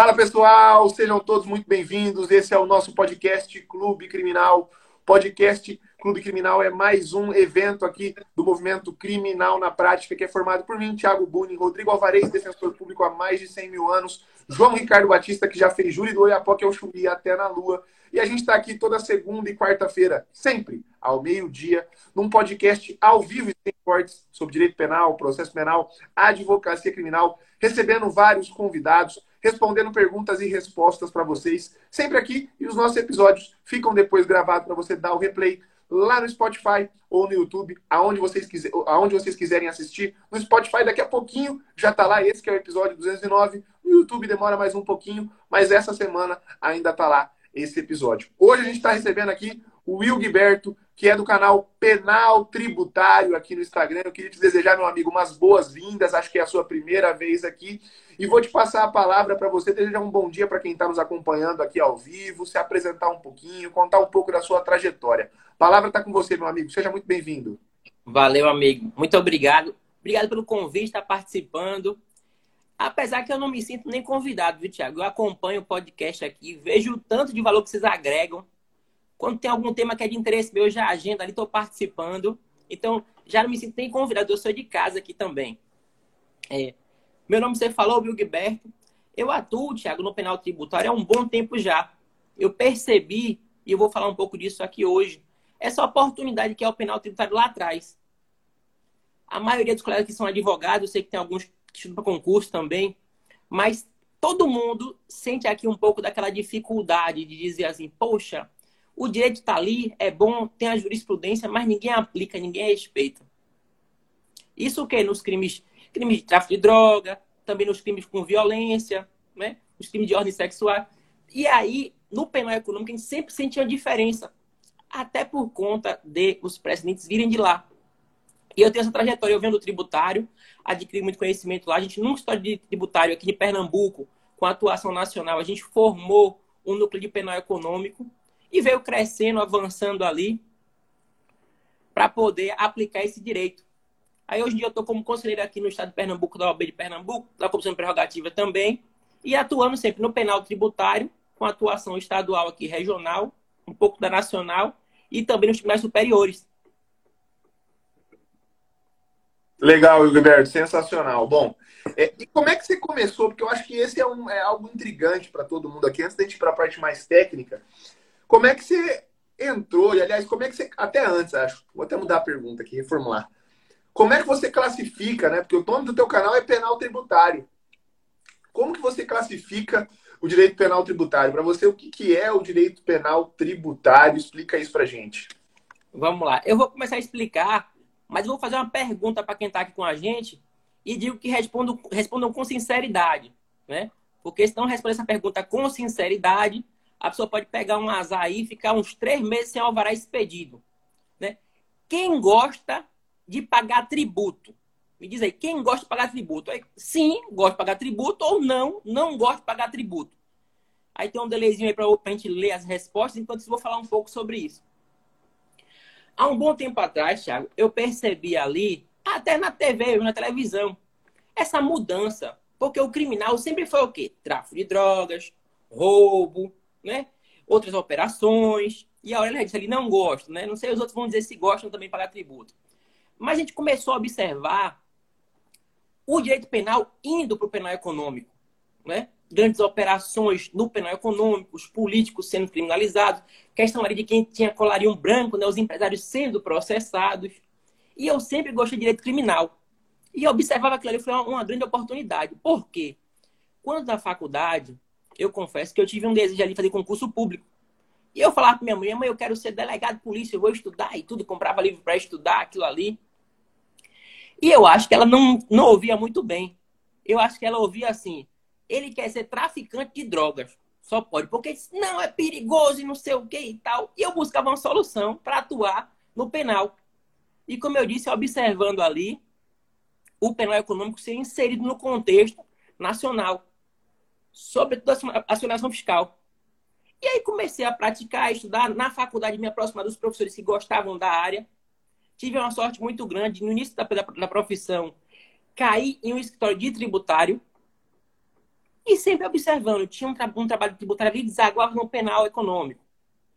Fala pessoal, sejam todos muito bem-vindos. Esse é o nosso podcast Clube Criminal. Podcast Clube Criminal é mais um evento aqui do movimento criminal na prática, que é formado por mim, Thiago Buni, Rodrigo Alvarez, defensor público há mais de 100 mil anos, João Ricardo Batista, que já fez júri do Oiapoque ao Chuí até na Lua. E a gente está aqui toda segunda e quarta-feira, sempre ao meio-dia, num podcast ao vivo e sem cortes sobre direito penal, processo penal, advocacia criminal, recebendo vários convidados respondendo perguntas e respostas para vocês, sempre aqui. E os nossos episódios ficam depois gravados para você dar o replay lá no Spotify ou no YouTube, aonde vocês, quiser, aonde vocês quiserem assistir. No Spotify, daqui a pouquinho, já está lá. Esse que é o episódio 209. No YouTube demora mais um pouquinho, mas essa semana ainda está lá esse episódio. Hoje a gente está recebendo aqui o Will Gilberto, que é do canal Penal Tributário aqui no Instagram. Eu queria te desejar, meu amigo, umas boas-vindas. Acho que é a sua primeira vez aqui. E vou te passar a palavra para você desejar um bom dia para quem está nos acompanhando aqui ao vivo, se apresentar um pouquinho, contar um pouco da sua trajetória. A palavra está com você, meu amigo. Seja muito bem-vindo. Valeu, amigo. Muito obrigado. Obrigado pelo convite, estar tá participando. Apesar que eu não me sinto nem convidado, viu, Tiago? Eu acompanho o podcast aqui, vejo o tanto de valor que vocês agregam. Quando tem algum tema que é de interesse meu, eu já agendo ali, estou participando. Então, já não me sinto nem convidado, eu sou de casa aqui também. É, meu nome você falou, Gilberto. Eu atuo, Thiago, no penal tributário há um bom tempo já. Eu percebi, e eu vou falar um pouco disso aqui hoje, essa oportunidade que é o penal tributário lá atrás. A maioria dos colegas que são advogados, eu sei que tem alguns que estudam para concurso também, mas todo mundo sente aqui um pouco daquela dificuldade de dizer assim, poxa, o direito está ali, é bom, tem a jurisprudência, mas ninguém aplica, ninguém respeita. Isso o que? Nos crimes crimes de tráfico de droga, também nos crimes com violência, né? os crimes de ordem sexual. E aí, no penal econômico, a gente sempre sentia diferença, até por conta de os precedentes virem de lá. E eu tenho essa trajetória, eu venho do tributário, adquiri muito conhecimento lá. A gente, num história de tributário aqui de Pernambuco, com atuação nacional, a gente formou um núcleo de penal econômico e veio crescendo, avançando ali, para poder aplicar esse direito. Aí hoje em dia eu estou como conselheiro aqui no estado de Pernambuco, da OAB de Pernambuco, da Comissão Prerrogativa também, e atuando sempre no penal tributário, com atuação estadual aqui, regional, um pouco da nacional, e também nos tribunais superiores. Legal, Gilberto, sensacional. Bom, é, e como é que você começou? Porque eu acho que esse é, um, é algo intrigante para todo mundo aqui. Antes da gente ir para a parte mais técnica, como é que você entrou? E, aliás, como é que você. Até antes, acho. Vou até mudar a pergunta aqui, reformular. Como é que você classifica, né? Porque o nome do teu canal é penal tributário. Como que você classifica o direito penal tributário? Para você, o que, é o direito penal tributário? Explica isso para gente. Vamos lá. Eu vou começar a explicar, mas vou fazer uma pergunta para quem está aqui com a gente e digo que respondam, respondam com sinceridade, né? Porque se não responder essa pergunta com sinceridade, a pessoa pode pegar um azar aí e ficar uns três meses sem alvará expedido, né? Quem gosta de pagar tributo. Me diz aí, quem gosta de pagar tributo? Aí, sim, gosta de pagar tributo ou não, não gosta de pagar tributo. Aí tem um delayzinho aí para a gente ler as respostas, enquanto eu vou falar um pouco sobre isso. Há um bom tempo atrás, Thiago, eu percebi ali, até na TV, na televisão, essa mudança. Porque o criminal sempre foi o quê? Tráfico de drogas, roubo, né? Outras operações. E a Aurélia disse ali, não gosto, né? Não sei, os outros vão dizer se gostam também pagar tributo. Mas a gente começou a observar o direito penal indo para o penal econômico. Né? Grandes operações no penal econômico, os políticos sendo criminalizados, questão ali de quem tinha colarinho branco, né? os empresários sendo processados. E eu sempre gostei de direito criminal. E eu observava aquilo ali foi uma, uma grande oportunidade. Por quê? Quando na faculdade, eu confesso que eu tive um desejo ali de fazer concurso público. E eu falava para minha mãe, mãe, eu quero ser delegado de polícia, eu vou estudar e tudo, comprava livro para estudar aquilo ali. E eu acho que ela não, não ouvia muito bem. Eu acho que ela ouvia assim: ele quer ser traficante de drogas. Só pode, porque não é perigoso e não sei o que e tal. E eu buscava uma solução para atuar no penal. E como eu disse, observando ali, o penal econômico ser inserido no contexto nacional, sobretudo a acionação fiscal. E aí comecei a praticar, a estudar na faculdade, me aproximar dos professores que gostavam da área tive uma sorte muito grande no início da, da, da profissão cair em um escritório de tributário. E sempre observando, tinha um, tra um trabalho tributário ali desaguava no penal econômico.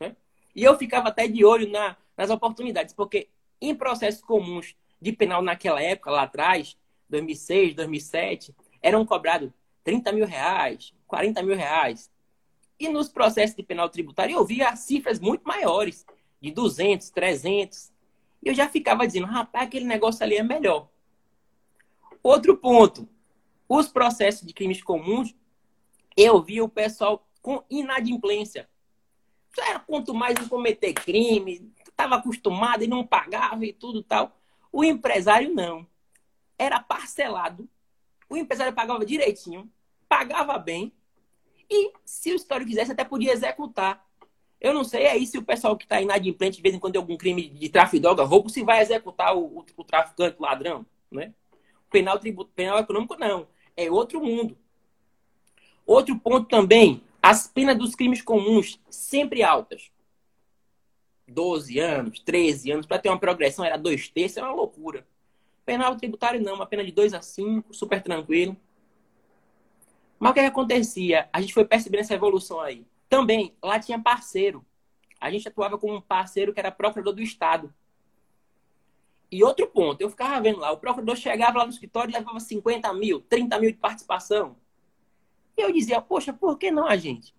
Né? E eu ficava até de olho na, nas oportunidades, porque em processos comuns de penal naquela época, lá atrás, 2006, 2007, eram cobrados 30 mil reais, 40 mil reais. E nos processos de penal tributário eu via cifras muito maiores, de 200, 300. E eu já ficava dizendo, rapaz, aquele negócio ali é melhor. Outro ponto, os processos de crimes comuns, eu via o pessoal com inadimplência. Já quanto mais em cometer crime, estava acostumado e não pagava e tudo tal. O empresário não. Era parcelado. O empresário pagava direitinho, pagava bem. E se o histórico quisesse, até podia executar. Eu não sei aí se o pessoal que está inadimplente, de vez em quando tem algum crime de tráfico de droga, roubo, se vai executar o, o, o traficante, o ladrão, né? Penal, tributo, penal econômico, não. É outro mundo. Outro ponto também, as penas dos crimes comuns sempre altas. 12 anos, 13 anos, para ter uma progressão era dois terços, é uma loucura. Penal tributário não, uma pena de 2 a 5, super tranquilo. Mas o que, que acontecia? A gente foi percebendo essa evolução aí. Também, lá tinha parceiro. A gente atuava com um parceiro que era procurador do Estado. E outro ponto, eu ficava vendo lá, o procurador chegava lá no escritório e levava 50 mil, 30 mil de participação. E eu dizia, poxa, por que não a gente?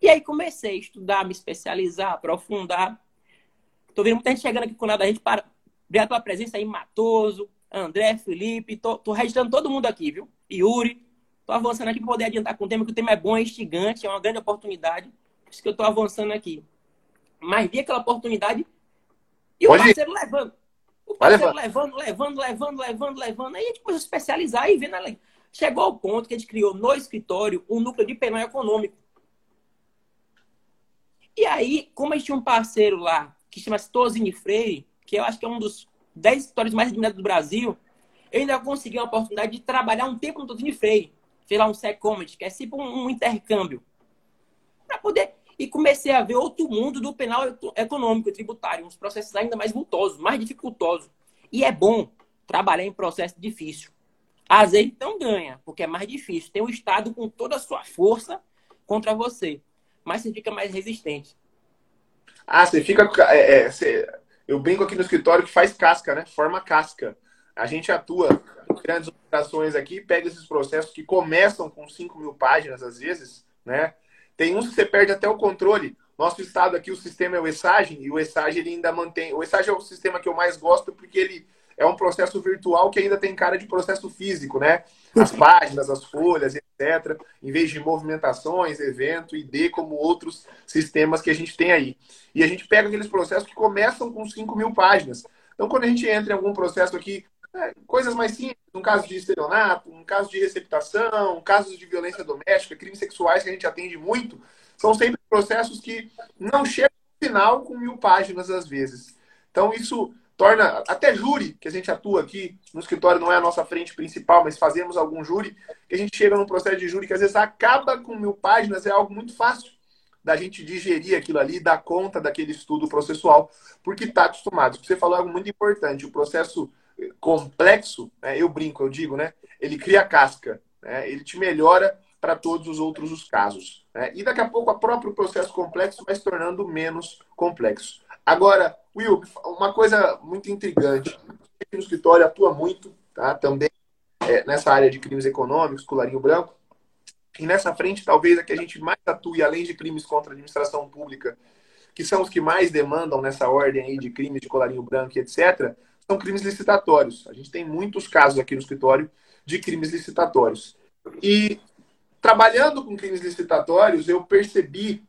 E aí comecei a estudar, me especializar, aprofundar. Tô vendo muita gente chegando aqui com nada, a gente para. Obrigado pela presença aí, Matoso, André, Felipe, tô, tô registrando todo mundo aqui, viu? Yuri. Tô avançando aqui para poder adiantar com o tema, que o tema é bom, é instigante, é uma grande oportunidade. Por isso que eu tô avançando aqui. Mas vi aquela oportunidade e Pode o parceiro ir. levando. O parceiro levando, levando, levando, levando, levando. Aí a gente começou a especializar e vendo além. Chegou ao ponto que a gente criou no escritório um núcleo de penal econômico. E aí, como a gente tinha um parceiro lá, que chama-se Tosini Freire, que eu acho que é um dos 10 escritórios mais admirados do Brasil, eu ainda consegui a oportunidade de trabalhar um tempo no Tosini Freire. Fiz lá um Secomedy, que é tipo um, intercâmbio. Para poder. E comecei a ver outro mundo do penal econômico e tributário, uns processos ainda mais vultosos, mais dificultosos. E é bom trabalhar em processo difícil. Às vezes não ganha, porque é mais difícil. Tem o Estado com toda a sua força contra você mais você fica mais resistente. Ah, você fica. É, é, você, eu brinco aqui no escritório que faz casca, né? Forma casca. A gente atua em grandes operações aqui, pega esses processos que começam com 5 mil páginas, às vezes, né? Tem uns que você perde até o controle. Nosso estado aqui, o sistema é o ESAGE, e o ESAGE ele ainda mantém. O ESAGE é o sistema que eu mais gosto porque ele é um processo virtual que ainda tem cara de processo físico, né? As páginas, as folhas, etc. Em vez de movimentações, evento, ID, como outros sistemas que a gente tem aí. E a gente pega aqueles processos que começam com 5 mil páginas. Então, quando a gente entra em algum processo aqui, é, coisas mais simples, um caso de estelionato, um caso de receptação, casos de violência doméstica, crimes sexuais que a gente atende muito, são sempre processos que não chegam no final com mil páginas às vezes. Então, isso torna até júri, que a gente atua aqui no escritório, não é a nossa frente principal, mas fazemos algum júri, que a gente chega num processo de júri que às vezes acaba com mil páginas, é algo muito fácil da gente digerir aquilo ali, dar conta daquele estudo processual, porque está acostumado. Você falou algo muito importante, o processo complexo, né, eu brinco, eu digo, né? Ele cria casca, né, ele te melhora para todos os outros os casos. Né? E daqui a pouco o próprio processo complexo vai se tornando menos complexo. Agora, Will, uma coisa muito intrigante. No escritório atua muito, tá? Também é, nessa área de crimes econômicos, colarinho branco. E nessa frente, talvez a que a gente mais atue, além de crimes contra a administração pública, que são os que mais demandam nessa ordem aí de crimes de colarinho branco e etc., são crimes licitatórios. A gente tem muitos casos aqui no escritório de crimes licitatórios. E trabalhando com crimes licitatórios, eu percebi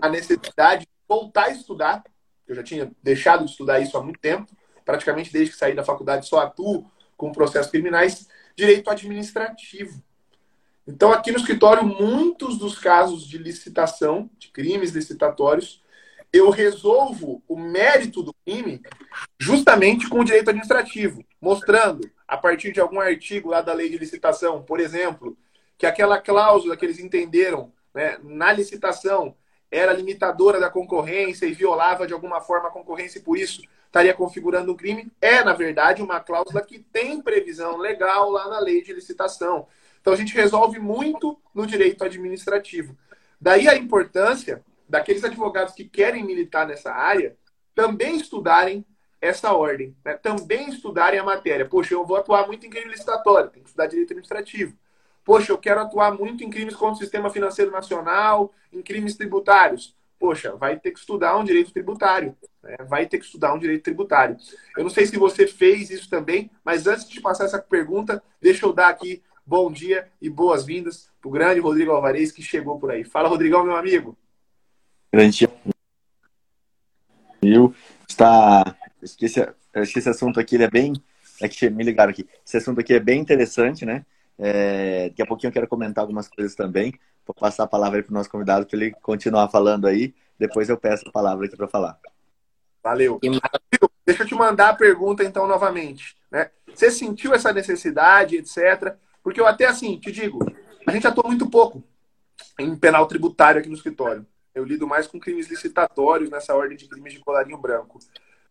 a necessidade de voltar a estudar eu já tinha deixado de estudar isso há muito tempo, praticamente desde que saí da faculdade só atuo com processos criminais, direito administrativo. Então, aqui no escritório, muitos dos casos de licitação, de crimes licitatórios, eu resolvo o mérito do crime justamente com o direito administrativo, mostrando, a partir de algum artigo lá da lei de licitação, por exemplo, que aquela cláusula que eles entenderam né, na licitação era limitadora da concorrência e violava de alguma forma a concorrência e por isso estaria configurando um crime, é, na verdade, uma cláusula que tem previsão legal lá na lei de licitação. Então a gente resolve muito no direito administrativo. Daí a importância daqueles advogados que querem militar nessa área também estudarem essa ordem, né? também estudarem a matéria. Poxa, eu vou atuar muito em crime licitatório, tem que estudar direito administrativo. Poxa, eu quero atuar muito em crimes contra o sistema financeiro nacional, em crimes tributários. Poxa, vai ter que estudar um direito tributário. Né? Vai ter que estudar um direito tributário. Eu não sei se você fez isso também, mas antes de passar essa pergunta, deixa eu dar aqui bom dia e boas-vindas para o grande Rodrigo Alvarez que chegou por aí. Fala, Rodrigão, meu amigo. Grande dia. Está acho que esse assunto aqui ele é bem. É que me ligaram aqui. Esse assunto aqui é bem interessante, né? É, daqui a pouquinho eu quero comentar algumas coisas também. Vou passar a palavra para o nosso convidado para ele continuar falando aí. Depois eu peço a palavra aqui para falar. Valeu. Deixa eu te mandar a pergunta então novamente. Né? Você sentiu essa necessidade, etc. Porque eu até assim, te digo, a gente atua muito pouco em penal tributário aqui no escritório. Eu lido mais com crimes licitatórios nessa ordem de crimes de colarinho branco.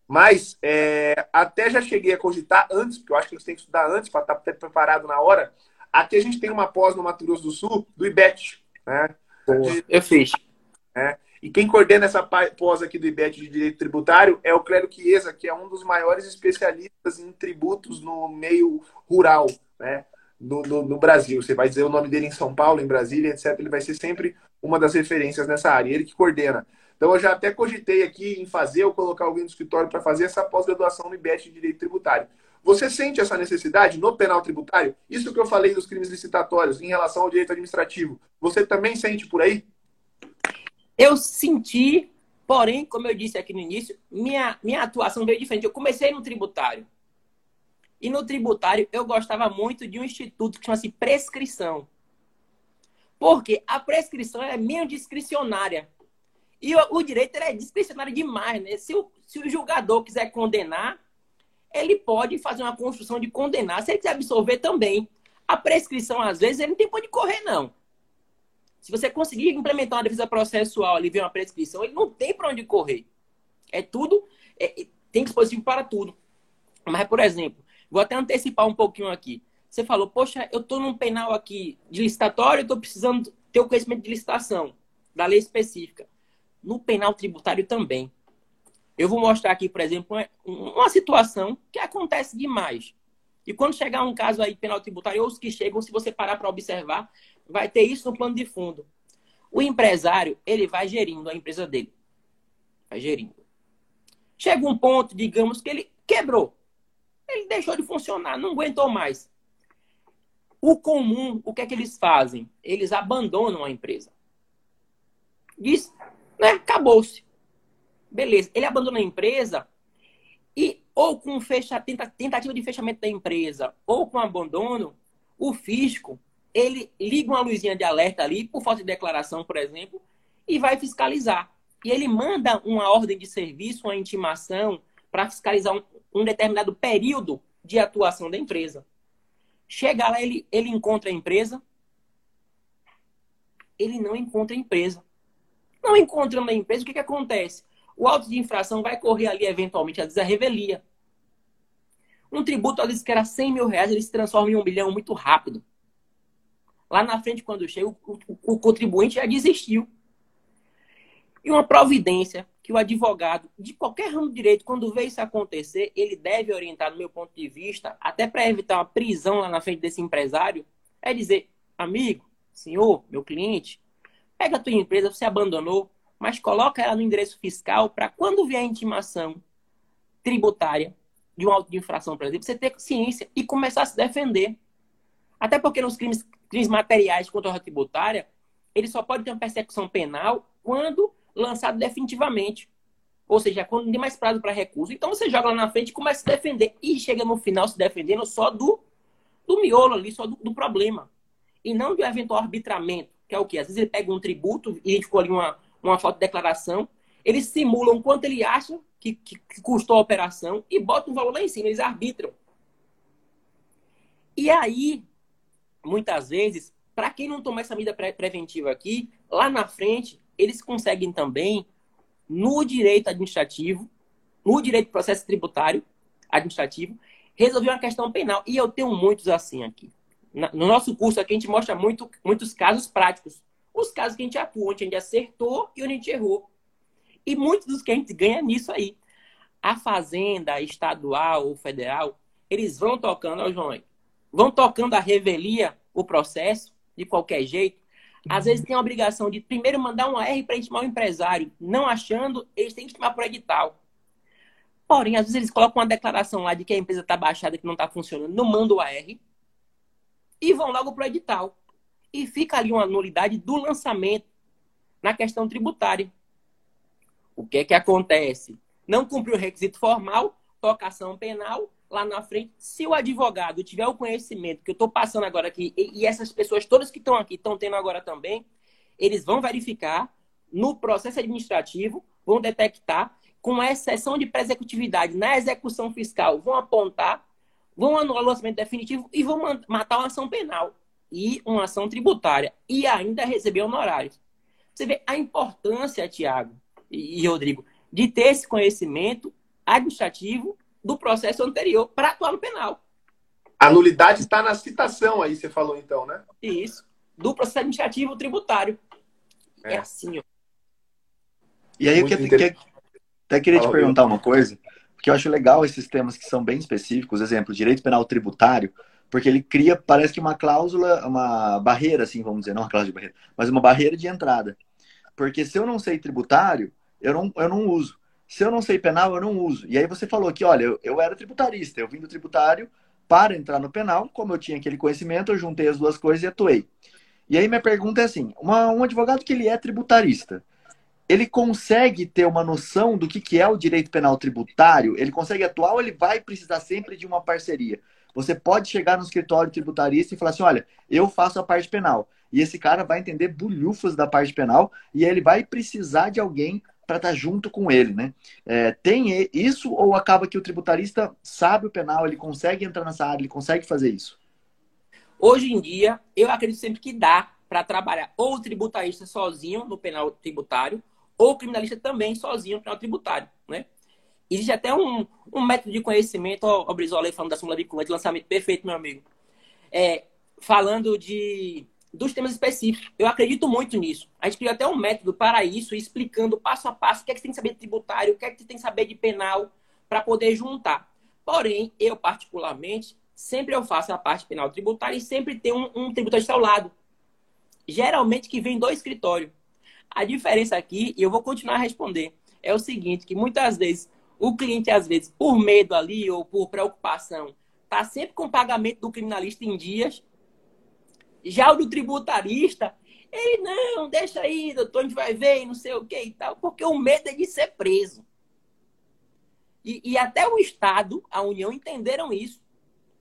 Mas é, até já cheguei a cogitar antes, porque eu acho que a gente tem que estudar antes para estar tá preparado na hora. Aqui a gente tem uma pós no Mato Grosso do Sul, do IBET. Né? De, eu fiz. É, e quem coordena essa pós aqui do IBET de Direito Tributário é o Clério Chiesa, que é um dos maiores especialistas em tributos no meio rural, né? No, no, no, Brasil. Você vai dizer o nome dele em São Paulo, em Brasília, etc. Ele vai ser sempre uma das referências nessa área. Ele que coordena. Então, eu já até cogitei aqui em fazer ou colocar alguém no escritório para fazer essa pós-graduação no IBET de Direito Tributário. Você sente essa necessidade no penal tributário? Isso que eu falei dos crimes licitatórios em relação ao direito administrativo, você também sente por aí? Eu senti, porém, como eu disse aqui no início, minha, minha atuação veio diferente. Eu comecei no tributário. E no tributário eu gostava muito de um instituto que chama-se prescrição. Porque a prescrição é meio discricionária. E o, direito é discricionário demais, né? Se o, se o julgador quiser condenar, ele pode fazer uma construção de condenar. Se ele quiser absolver também. A prescrição, às vezes, ele não tem para onde correr, não. Se você conseguir implementar uma defesa processual ali, ver uma prescrição, ele não tem para onde correr. É tudo, é, tem dispositivo para tudo. Mas, por exemplo, vou até antecipar um pouquinho aqui. Você falou, poxa, eu estou num penal aqui de licitatório, estou precisando ter o conhecimento de licitação, da lei específica no penal tributário também. Eu vou mostrar aqui, por exemplo, uma situação que acontece demais. E quando chegar um caso aí penal tributário, ou os que chegam, se você parar para observar, vai ter isso no plano de fundo. O empresário, ele vai gerindo a empresa dele. Vai gerindo. Chega um ponto, digamos, que ele quebrou. Ele deixou de funcionar, não aguentou mais. O comum, o que é que eles fazem? Eles abandonam a empresa. Diz, né? Acabou-se. Beleza. Ele abandona a empresa e ou com fecha, tentativa de fechamento da empresa ou com abandono, o fisco ele liga uma luzinha de alerta ali, por falta de declaração, por exemplo, e vai fiscalizar. E ele manda uma ordem de serviço, uma intimação, para fiscalizar um, um, determinado período de atuação da empresa. Chega lá, ele, ele encontra a empresa, ele não encontra a empresa. Não encontrando a empresa, o que, que acontece? O auto de infração vai correr ali, eventualmente, às vezes a revelia. Um tributo, às vezes, que era 100 mil reais, ele se transforma em um bilhão muito rápido. Lá na frente, quando chega, o, o, o contribuinte já desistiu. E uma providência que o advogado de qualquer ramo de direito, quando vê isso acontecer, ele deve orientar, no meu ponto de vista, até para evitar uma prisão lá na frente desse empresário, é dizer, amigo, senhor, meu cliente, Pega a tua empresa, você abandonou, mas coloca ela no endereço fiscal para quando vier a intimação tributária de um auto de infração, por exemplo, você ter ciência e começar a se defender. Até porque nos crimes, crimes materiais contra a tributária, ele só pode ter uma persecução penal quando lançado definitivamente. Ou seja, quando não tem mais prazo para recurso. Então você joga lá na frente e começa a se defender. E chega no final se defendendo só do, do miolo ali, só do, do problema. E não do eventual arbitramento que é o quê? Às vezes ele pega um tributo e ficou ali uma, uma foto de declaração, eles simulam quanto ele acha que, que, que custou a operação e botam um valor lá em cima, eles arbitram. E aí, muitas vezes, para quem não tomar essa medida pre preventiva aqui, lá na frente, eles conseguem também, no direito administrativo, no direito de processo tributário administrativo, resolver uma questão penal. E eu tenho muitos assim aqui. no nosso curso aqui a gente mostra muito, muitos casos práticos. Os casos que a gente atua, onde a gente acertou e onde a gente errou. E muitos dos que a gente ganha nisso aí. A fazenda estadual ou federal, eles vão tocando, ó, João, vão tocando a revelia, o processo, de qualquer jeito. Às vezes tem a obrigação de primeiro mandar um R para intimar o empresário. Não achando, eles têm que intimar por edital. Porém, às vezes eles colocam uma declaração lá de que a empresa está baixada, que não está funcionando, não manda o AR e vão logo para o edital. E fica ali uma nulidade do lançamento na questão tributária. O que é que acontece? Não cumpriu o requisito formal, toca ação penal, lá na frente, se o advogado tiver o conhecimento que eu estou passando agora aqui, e, essas pessoas todas que estão aqui estão tendo agora também, eles vão verificar no processo administrativo, vão detectar, com exceção de pré-executividade na execução fiscal, vão apontar, vão anular o lançamento definitivo e vão matar uma ação penal e uma ação tributária e ainda receber honorários. Você vê a importância, Tiago e Rodrigo, de ter esse conhecimento administrativo do processo anterior para atuar no penal. A nulidade está na citação aí, você falou então, né? Isso. Do processo administrativo tributário. É, é assim, ó. E aí, eu que, até queria Fala te perguntar uma coisa, porque eu acho legal esses temas que são bem específicos, exemplo, direito penal tributário, porque ele cria, parece que uma cláusula, uma barreira, assim, vamos dizer, não uma cláusula de barreira, mas uma barreira de entrada. Porque se eu não sei tributário, eu não, eu não uso. Se eu não sei penal, eu não uso. E aí você falou que, olha, eu, eu era tributarista, eu vim do tributário para entrar no penal, como eu tinha aquele conhecimento, eu juntei as duas coisas e atuei. E aí minha pergunta é assim, uma, um advogado que ele é tributarista, ele consegue ter uma noção do que, que é o direito penal tributário? Ele consegue atuar ou ele vai precisar sempre de uma parceria? Você pode chegar no escritório tributarista e falar assim, olha, eu faço a parte penal. E esse cara vai entender bulhufas da parte penal e ele vai precisar de alguém para estar tá junto com ele, né? É, tem isso ou acaba que o tributarista sabe o penal, ele consegue entrar nessa área, ele consegue fazer isso? Hoje em dia, eu acredito sempre que dá para trabalhar ou o tributarista sozinho no penal tributário, ou o criminalista também sozinho no penal tributário? Existe até um, um método de conhecimento, ó, o Brizola falando da súmula vinculante, lançamento perfeito, meu amigo. É, falando de dos temas específicos. Eu acredito muito nisso. A gente criou até um método para isso, explicando passo a passo o que é que você tem que saber de tributário, o que é que você tem que saber de penal, para poder juntar. Porém, eu particularmente, sempre eu faço a parte penal tributária e sempre tem um, um tributarista ao lado. Geralmente que vem do escritório. A diferença aqui, e eu vou continuar a responder, é o seguinte, que muitas vezes o cliente, às vezes, por medo ali ou por preocupação, está sempre com o pagamento do criminalista em dias já o do tributarista, ele, não, deixa aí, doutor, a gente vai ver, não sei o que e tal, porque o medo é de ser preso. E, e até o Estado, a União, entenderam isso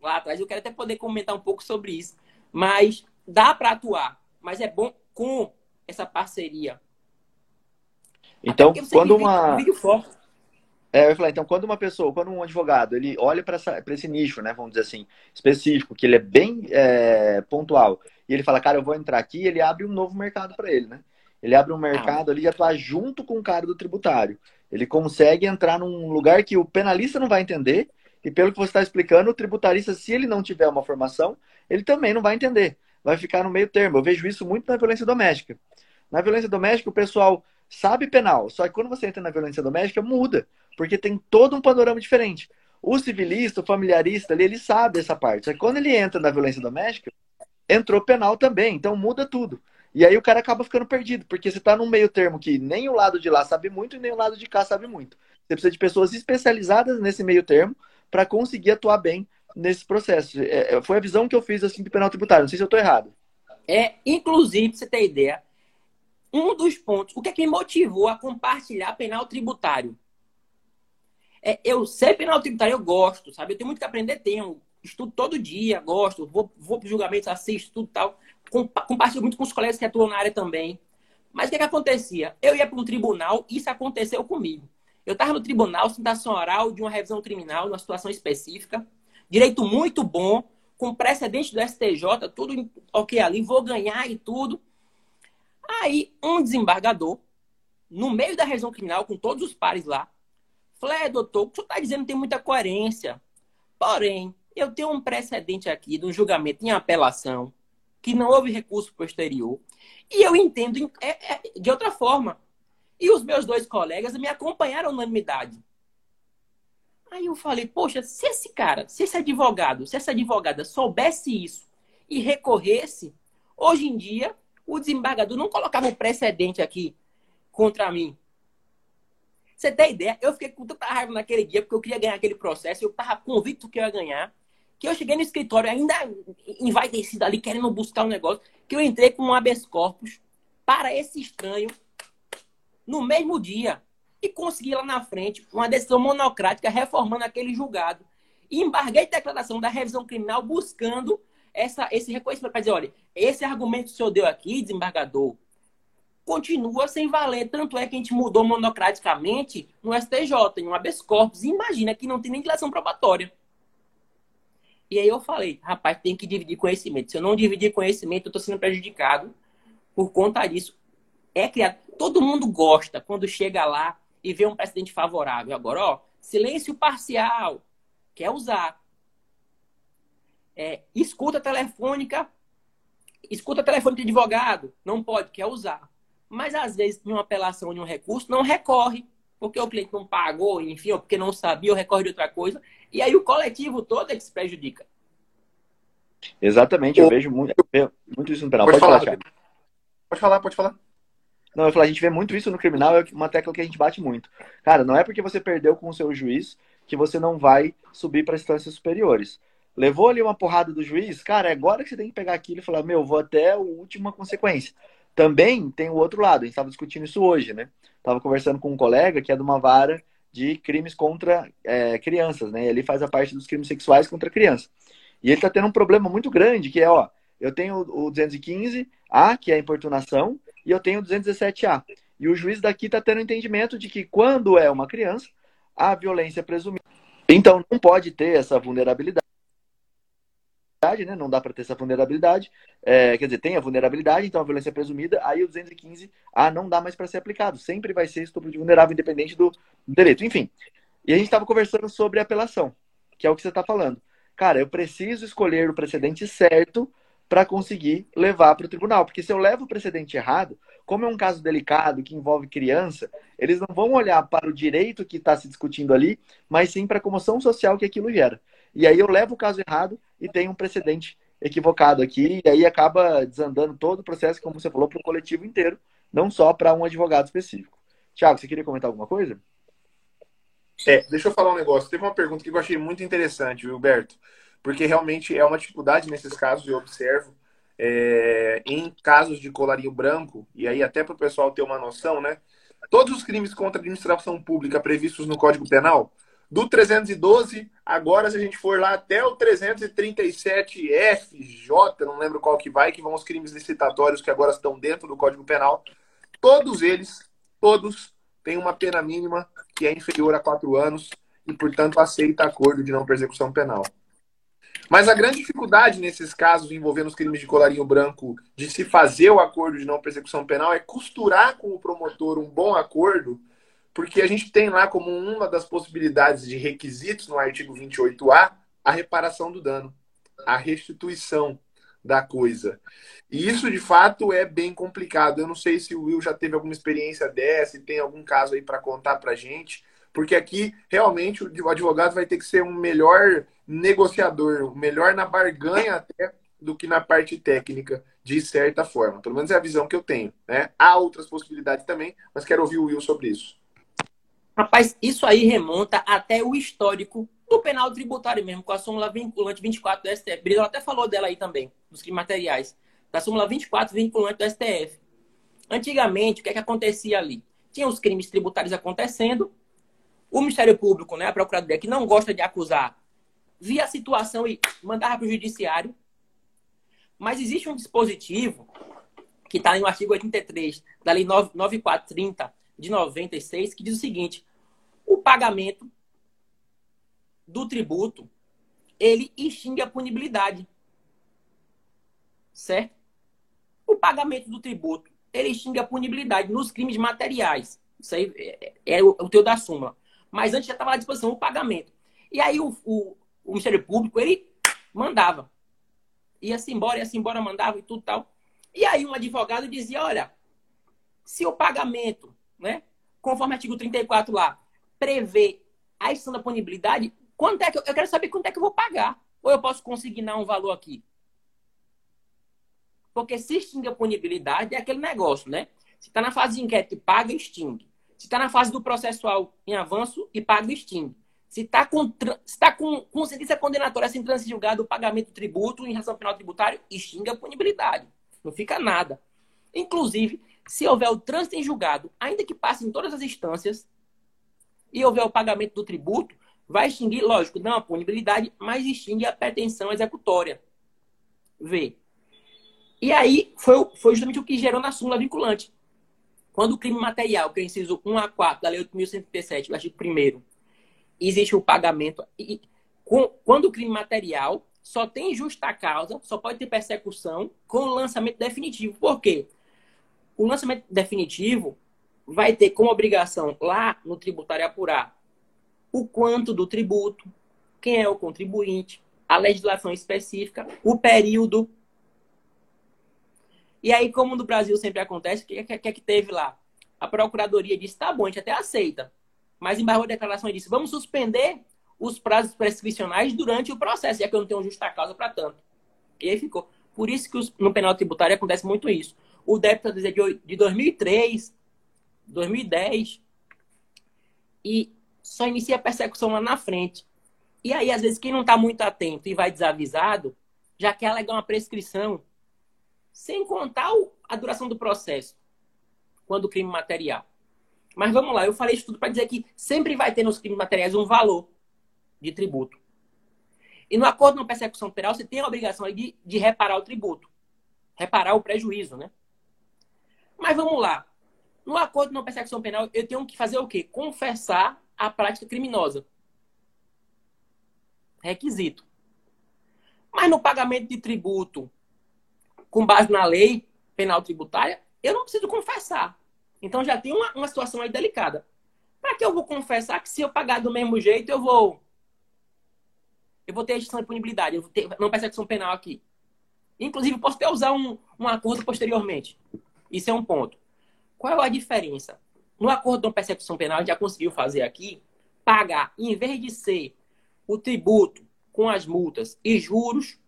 lá atrás. Eu quero até poder comentar um pouco sobre isso. Mas dá para atuar, mas é bom com essa parceria. Então, quando uma. Um é, eu ia falar, então, quando uma pessoa, quando um advogado, ele olha para esse nicho, né, vamos dizer assim, específico, que ele é bem é, pontual, e ele fala, cara, eu vou entrar aqui, ele abre um novo mercado para ele, né? Ele abre um mercado ali de atuar junto com o cara do tributário. Ele consegue entrar num lugar que o penalista não vai entender, e pelo que você está explicando, o tributarista, se ele não tiver uma formação, ele também não vai entender. Vai ficar no meio termo. Eu vejo isso muito na violência doméstica. Na violência doméstica, o pessoal sabe penal, só que quando você entra na violência doméstica, muda porque tem todo um panorama diferente. O civilista, o familiarista ali, ele sabe essa parte. Só que quando ele entra na violência doméstica, entrou penal também, então muda tudo. E aí o cara acaba ficando perdido, porque você está num meio termo que nem o lado de lá sabe muito e nem o lado de cá sabe muito. Você precisa de pessoas especializadas nesse meio termo para conseguir atuar bem nesse processo. É, é, foi a visão que eu fiz assim do penal tributário. Não sei se eu estou errado. É, inclusive, pra você ter ideia, um dos pontos, o que é que me motivou a compartilhar penal tributário? É, eu sei penal tributário, eu gosto, sabe? Eu tenho muito que aprender, tenho. Estudo todo dia, gosto, vou, vou para julgamentos, assisto, tudo tal. Compartilho muito com os colegas que atuam na área também. Mas o que, é que acontecia? Eu ia para um tribunal, isso aconteceu comigo. Eu estava no tribunal, citação oral de uma revisão criminal, numa situação específica. Direito muito bom, com precedente do STJ, tudo ok ali, vou ganhar e tudo. Aí, um desembargador, no meio da revisão criminal, com todos os pares lá, Falei, é, doutor, o que o senhor está dizendo tem muita coerência. Porém, Eu tenho um precedente aqui de um julgamento em apelação, que não houve recurso posterior, e eu entendo é, é, de outra forma. E os meus dois colegas me acompanharam unanimidade. Aí eu falei, poxa, se esse cara, se esse advogado, se essa advogada soubesse isso e recorresse, hoje em dia o desembargador não colocava um precedente aqui contra mim. Você tem ideia? Eu fiquei com tanta raiva naquele dia porque eu queria ganhar aquele processo, eu estava convicto que eu ia ganhar, que eu cheguei no escritório ainda envaidecido ali, querendo buscar um negócio, que eu entrei com um habeas corpus para esse estranho no mesmo dia e consegui lá na frente uma decisão monocrática reformando aquele julgado. E embarguei a declaração da revisão criminal buscando essa, esse reconhecimento para dizer, olha, esse argumento que o senhor deu aqui, desembargador, continua sem valer. Tanto é que a gente mudou monocraticamente no STJ, em um habeas corpus. Imagina que não tem nem dilação probatória. E aí eu falei, rapaz, tem que dividir conhecimento. Se eu não dividir conhecimento, eu estou sendo prejudicado por conta disso. É criado. Todo mundo gosta quando chega lá e vê um precedente favorável. Agora, ó, silêncio parcial, quer usar. É, escuta telefônica, escuta telefônica de advogado, não pode, quer usar. Mas às vezes, em uma apelação de um recurso, não recorre, porque o cliente não pagou, enfim, ou porque não sabia, ou recorre de outra coisa, e aí o coletivo todo é que se prejudica. Exatamente, eu vejo muito, muito isso no penal. Pode, pode falar, falar Pode falar, pode falar. Não, eu falo, a gente vê muito isso no criminal, é uma tecla que a gente bate muito. Cara, não é porque você perdeu com o seu juiz que você não vai subir para instâncias superiores. Levou ali uma porrada do juiz, cara, é agora que você tem que pegar aquilo e falar, meu, vou até a última consequência. Também tem o outro lado, a gente estava discutindo isso hoje, né? Tava conversando com um colega que é de uma vara de crimes contra é, crianças, né? Ele faz a parte dos crimes sexuais contra crianças. E ele está tendo um problema muito grande, que é, ó, eu tenho o 215A, que é a importunação, e eu tenho o 217A. E o juiz daqui está tendo entendimento de que quando é uma criança, a violência é presumida. Então não pode ter essa vulnerabilidade. Né? Não dá para ter essa vulnerabilidade. É, quer dizer, tem a vulnerabilidade, então a violência é presumida, aí o 215A não dá mais para ser aplicado. Sempre vai ser estupro de vulnerável, independente do direito. Enfim. E a gente estava conversando sobre apelação, que é o que você está falando. Cara, eu preciso escolher o precedente certo para conseguir levar para o tribunal. Porque se eu levo o precedente errado, como é um caso delicado que envolve criança, eles não vão olhar para o direito que está se discutindo ali, mas sim para a comoção social que aquilo gera. E aí eu levo o caso errado e tenho um precedente equivocado aqui, e aí acaba desandando todo o processo, como você falou, para o coletivo inteiro, não só para um advogado específico. Tiago, você queria comentar alguma coisa? É, deixa eu falar um negócio. Teve uma pergunta que eu achei muito interessante, Gilberto porque realmente é uma dificuldade nesses casos, eu observo. É, em casos de colarinho branco, e aí até para o pessoal ter uma noção, né? Todos os crimes contra a administração pública previstos no Código Penal, do 312, agora se a gente for lá até o 337F, J, não lembro qual que vai, que vão os crimes licitatórios que agora estão dentro do Código Penal, todos eles, todos, têm uma pena mínima que é inferior a quatro anos e, portanto, aceita acordo de não persecução penal. Mas a grande dificuldade nesses casos envolvendo os crimes de colarinho branco de se fazer o acordo de não persecução penal é costurar com o promotor um bom acordo, porque a gente tem lá como uma das possibilidades de requisitos no artigo 28A a reparação do dano, a restituição da coisa. E isso de fato é bem complicado. Eu não sei se o Will já teve alguma experiência dessa, e tem algum caso aí para contar para gente, porque aqui realmente o advogado vai ter que ser um melhor negociador, melhor na barganha até do que na parte técnica, de certa forma. Pelo menos é a visão que eu tenho. Né? Há outras possibilidades também, mas quero ouvir o Will sobre isso. Rapaz, isso aí remonta até o histórico do penal tributário mesmo, com a súmula vinculante 24 do STF. Brito até falou dela aí também, dos crimes materiais. Da súmula 24 vinculante do STF. Antigamente, o que é que acontecia ali? Tinha os crimes tributários acontecendo, o Ministério Público, né, a Procuradoria, que não gosta de acusar via a situação e mandava para o judiciário. Mas existe um dispositivo que está no artigo 83 da Lei 9430 de 96 que diz o seguinte: o pagamento do tributo ele extingue a punibilidade. Certo? O pagamento do tributo ele extingue a punibilidade nos crimes materiais. Isso aí é, é, é o teu da súmula. Mas antes já estava à disposição o pagamento. E aí o, o, o Ministério Público, ele mandava. Ia-se embora, ia-se embora, mandava e tudo tal. E aí um advogado dizia, olha, se o pagamento, né, conforme o artigo 34 lá, prevê a extensão da punibilidade, quanto é que eu, eu quero saber quanto é que eu vou pagar? Ou eu posso consignar um valor aqui? Porque se extingue a punibilidade, é aquele negócio, né? Se está na fase de inquérito paga, extingue. Se está na fase do processual em avanço e paga, extingue. Se está com, se tá com, com sentença condenatória sem trânsito julgado o pagamento do tributo em relação ao penal tributário, extingue a punibilidade. Não fica nada. Inclusive, se houver o trânsito em julgado, ainda que passe em todas as instâncias, e houver o pagamento do tributo, vai extinguir, lógico, não a punibilidade, mas extingue a pretensão executória. Vê. E aí foi, foi justamente o que gerou na súmula vinculante. Quando o crime material, que é inciso 1 a 4 da Lei 8.137, o artigo 1 existe o pagamento. E, com, quando o crime material só tem justa causa, só pode ter persecução com o lançamento definitivo. Por quê? O lançamento definitivo vai ter como obrigação lá no tributário apurar o quanto do tributo, quem é o contribuinte, a legislação específica, o período. E aí, como no Brasil sempre acontece, o que, que, que, que teve lá? A Procuradoria disse, tá bom, a gente até aceita. Mas embargou a declaração e disse, vamos suspender os prazos prescricionais durante o processo, já que eu não tenho justa causa para tanto. E aí ficou. Por isso que no penal tributário acontece muito isso. O débito de 2003, 2010, e só inicia a persecução lá na frente. E aí, às vezes, quem não está muito atento e vai desavisado, já quer alegar uma prescrição, sem contar a duração do processo, quando o crime material. Mas vamos lá, eu falei isso tudo para dizer que sempre vai ter nos crimes materiais um valor de tributo. E no acordo de persecução penal, você tem a obrigação de, de reparar o tributo, reparar o prejuízo, né? Mas vamos lá. No acordo de não persecução penal, eu tenho que fazer o quê? Confessar a prática criminosa. Requisito. Mas no pagamento de tributo, com base na lei penal tributária, eu não preciso confessar. Então já tem uma, uma situação aí delicada. Para que eu vou confessar que se eu pagar do mesmo jeito, eu vou. Eu vou ter a punibilidade, eu vou ter não persecução penal aqui. Inclusive, posso até usar um, um acordo posteriormente. Isso é um ponto. Qual é a diferença? No acordo de persecução penal, já conseguiu fazer aqui, pagar, em vez de ser o tributo com as multas e juros,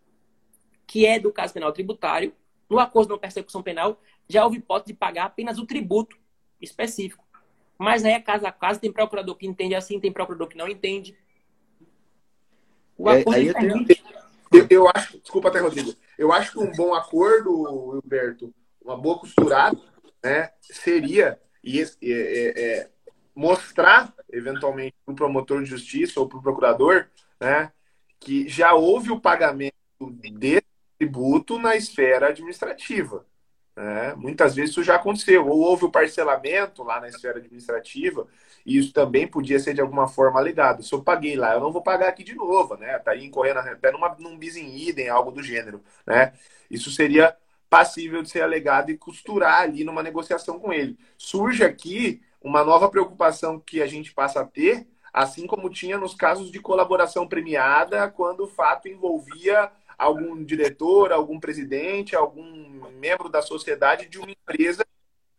que é do caso penal tributário, no acordo de persecução penal, já houve hipótese de pagar apenas o tributo específico. Mas aí é caso a caso, tem procurador que entende assim, tem procurador que não entende. O é, acordo é, eu, tenho... eu, eu, acho, desculpa até, Rodrigo, eu acho que um bom acordo, Gilberto, uma boa costurada, né, seria e é, é, mostrar, eventualmente, para o promotor de justiça ou para o procurador, né, que já houve o pagamento desse tributo na esfera administrativa. Né? Muitas vezes isso já aconteceu, ou houve o parcelamento lá na esfera administrativa, e isso também podia ser de alguma forma alegado. Se eu paguei lá, eu não vou pagar aqui de novo, né? Tá incorrendo até numa, num bis in idem, algo do gênero, né? Isso seria passível de ser alegado e costurar ali numa negociação com ele. Surge aqui uma nova preocupação que a gente passa a ter, assim como tinha nos casos de colaboração premiada, quando o fato envolvia algum diretor, algum presidente, algum membro da sociedade de uma empresa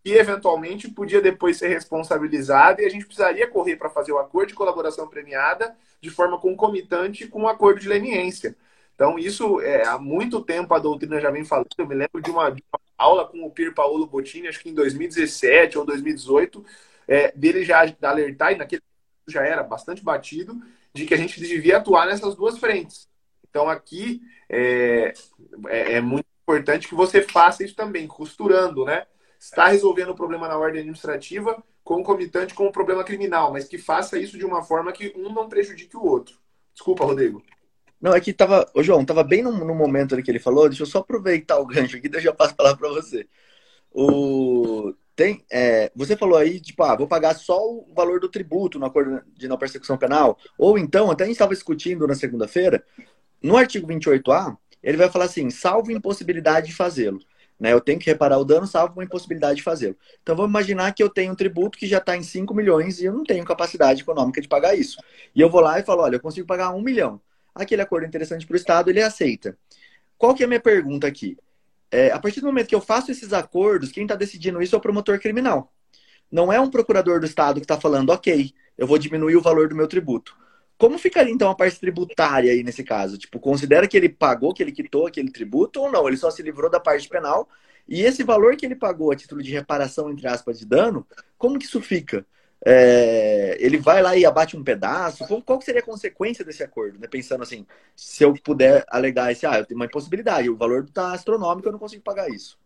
que eventualmente podia depois ser responsabilizado e a gente precisaria correr para fazer o acordo de colaboração premiada de forma concomitante com o acordo de leniência. Então, isso é, há muito tempo a doutrina já vem falando. Eu me lembro de uma, de uma aula com o Pier Paulo Bottini, acho que em 2017 ou 2018, é, dele já alertar, e naquele já era bastante batido, de que a gente devia atuar nessas duas frentes. Então, aqui é, é, é muito importante que você faça isso também, costurando, né? Está resolvendo o problema na ordem administrativa concomitante com o problema criminal, mas que faça isso de uma forma que um não prejudique o outro. Desculpa, Rodrigo. Não, é que tava. Ô, João, tava bem no, no momento ali que ele falou. Deixa eu só aproveitar o gancho aqui, deixa eu passar a palavra para você. O, tem, é, você falou aí, tipo, ah, vou pagar só o valor do tributo no acordo de não persecução penal. Ou então, até a gente estava discutindo na segunda-feira, no artigo 28A, ele vai falar assim, salvo impossibilidade de fazê-lo. Né? Eu tenho que reparar o dano, salvo uma impossibilidade de fazê-lo. Então, vamos imaginar que eu tenho um tributo que já está em 5 milhões e eu não tenho capacidade econômica de pagar isso. E eu vou lá e falo, olha, eu consigo pagar 1 milhão. Aquele acordo interessante para o Estado, ele aceita. Qual que é a minha pergunta aqui? É, a partir do momento que eu faço esses acordos, quem está decidindo isso é o promotor criminal. Não é um procurador do Estado que está falando, ok, eu vou diminuir o valor do meu tributo. Como ficaria então a parte tributária aí nesse caso? Tipo, considera que ele pagou, que ele quitou aquele tributo ou não? Ele só se livrou da parte penal e esse valor que ele pagou a título de reparação, entre aspas, de dano, como que isso fica? É, ele vai lá e abate um pedaço? Qual, seria a consequência desse acordo? Né? Pensando assim, se eu puder alegar esse, ah, eu tenho uma impossibilidade, o valor está astronômico, eu não consigo pagar isso.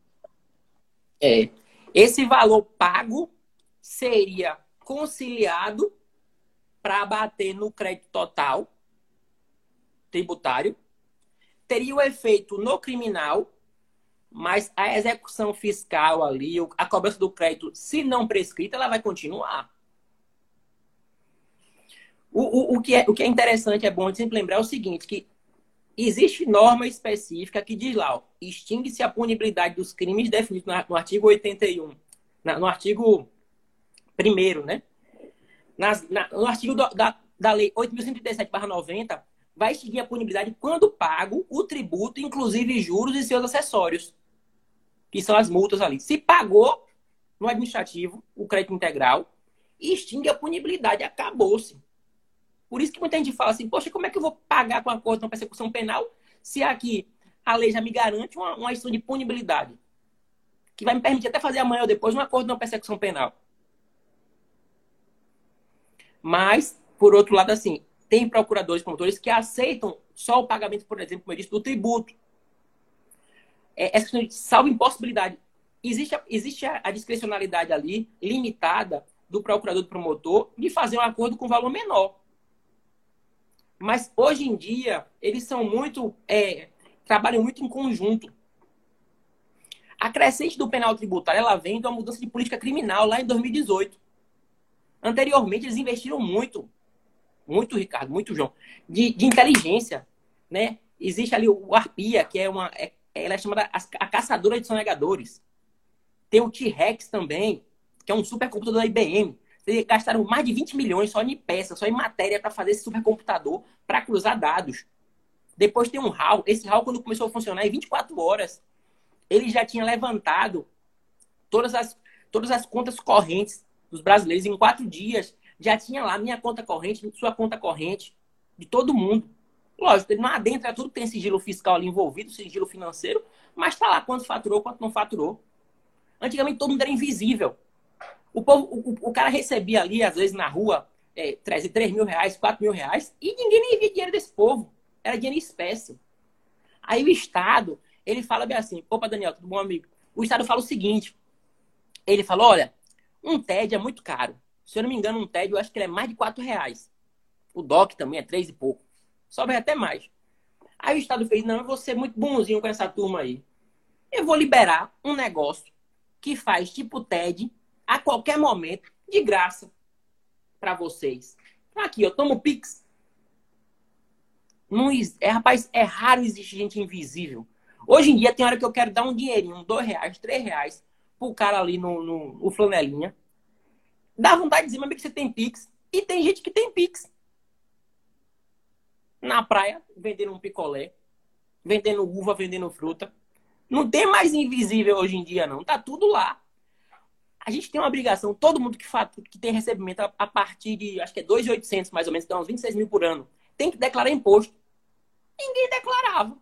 É, esse valor pago seria conciliado para bater no crédito total tributário, teria o efeito no criminal, mas a execução fiscal ali, a cobrança do crédito, se não prescrita, ela vai continuar. O, o, o, que, é, o que é interessante, é bom sempre lembrar é o seguinte, que existe norma específica que diz lá, extingue-se a punibilidade dos crimes definidos no, artigo 81, na, no artigo 1 né? nas, na, no artigo do, da, da Lei 8.137-90, vai extinguir a punibilidade quando pago o tributo, inclusive juros e seus acessórios, que são as multas ali. Se pagou no administrativo o crédito integral, extingue a punibilidade, acabou-se. Por isso que muita gente fala assim, poxa, como é que eu vou pagar com acordo de persecução penal se aqui a lei já me garante uma, uma de punibilidade? Que vai me permitir até fazer amanhã ou depois um acordo de uma persecução penal. Mas, por outro lado, assim, tem procuradores promotores que aceitam só o pagamento, por exemplo, como eu disse, do tributo. É, essa questão de salvo impossibilidade. Existe, existe a, a discrecionalidade ali, limitada, do procurador do promotor, de fazer um acordo com valor menor. Mas, hoje em dia, eles são muito. É, trabalham muito em conjunto. A crescente do penal tributário ela vem de uma mudança de política criminal lá em 2018. Anteriormente, eles investiram muito, muito, Ricardo, muito, João, de, de inteligência, né? Existe ali o Arpia, que é uma... É, ela é chamada a, a caçadora de sonegadores. Tem o T-Rex também, que é um supercomputador da IBM. Gastaram mais de 20 milhões só em peças, só em matéria para fazer esse supercomputador para cruzar dados. Depois tem um HAL. Esse HAL, quando começou a funcionar, em 24 horas, ele já tinha levantado todas as, todas as contas correntes dos brasileiros em quatro dias. Já tinha lá minha conta corrente, sua conta corrente, de todo mundo. Lógico, ele não adentra tudo tem sigilo fiscal ali envolvido, sigilo financeiro, mas está lá quanto faturou, quanto não faturou. Antigamente todo mundo era invisível. O, povo, o, o cara recebia ali, às vezes, na rua, é, 3, 3 mil reais, 4 mil reais, e ninguém nem via dinheiro desse povo. Era dinheiro em espécie. Aí o Estado, ele fala bem assim, opa, Daniel, tudo bom, amigo? O Estado fala o seguinte, ele fala, olha, um TED é muito caro. Se eu não me engano, um TED eu acho que ele é mais de 4 reais. O DOC também é 3 e pouco. Sobe até mais. Aí o Estado fez, não, eu vou ser muito bonzinho com essa turma aí. Eu vou liberar um negócio que faz tipo TED a qualquer momento, de graça, para vocês. Aqui, eu tomo Pix. Não, é, rapaz, é raro existir gente invisível. Hoje em dia tem hora que eu quero dar um dinheirinho, dois reais, três reais, pro cara ali no, no, no flanelinha. Dá vontade de dizer, mas que você tem Pix. E tem gente que tem Pix. Na praia, vendendo um picolé, vendendo uva, vendendo fruta. Não tem mais invisível hoje em dia, não. Tá tudo lá. A gente tem uma obrigação, todo mundo que, fatura, que tem recebimento a, a partir de, acho que é 2.800 mais ou menos, então uns 26 mil por ano, tem que declarar imposto. Ninguém declarava.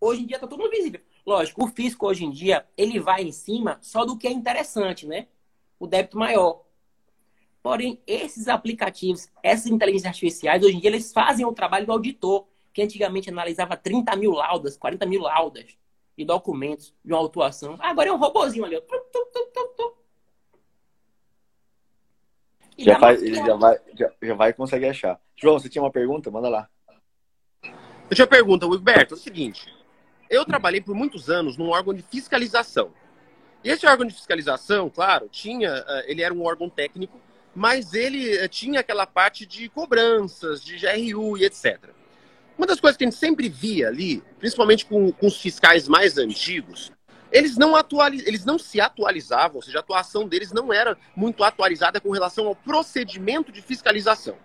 Hoje em dia tá tudo visível. Lógico, o fisco hoje em dia, ele vai em cima só do que é interessante, né? O débito maior. Porém, esses aplicativos, essas inteligências artificiais, hoje em dia, eles fazem o trabalho do auditor, que antigamente analisava 30 mil laudas, 40 mil laudas de documentos de uma autuação. Agora é um robozinho ali. Já vai, ele já vai, já, já vai conseguir achar. João, você tinha uma pergunta? Manda lá. Eu tinha uma pergunta, Wilberto. É o seguinte. Eu trabalhei por muitos anos num órgão de fiscalização. E esse órgão de fiscalização, claro, tinha, eh, ele era um órgão técnico, mas ele eh, tinha aquela parte de cobranças, de GRU e etc. Uma das coisas que a gente sempre via ali, principalmente com, com os fiscais mais antigos, eles não, atualiz... eles não se atualizavam, ou seja, a atuação deles não era muito atualizada com relação ao procedimento de fiscalização.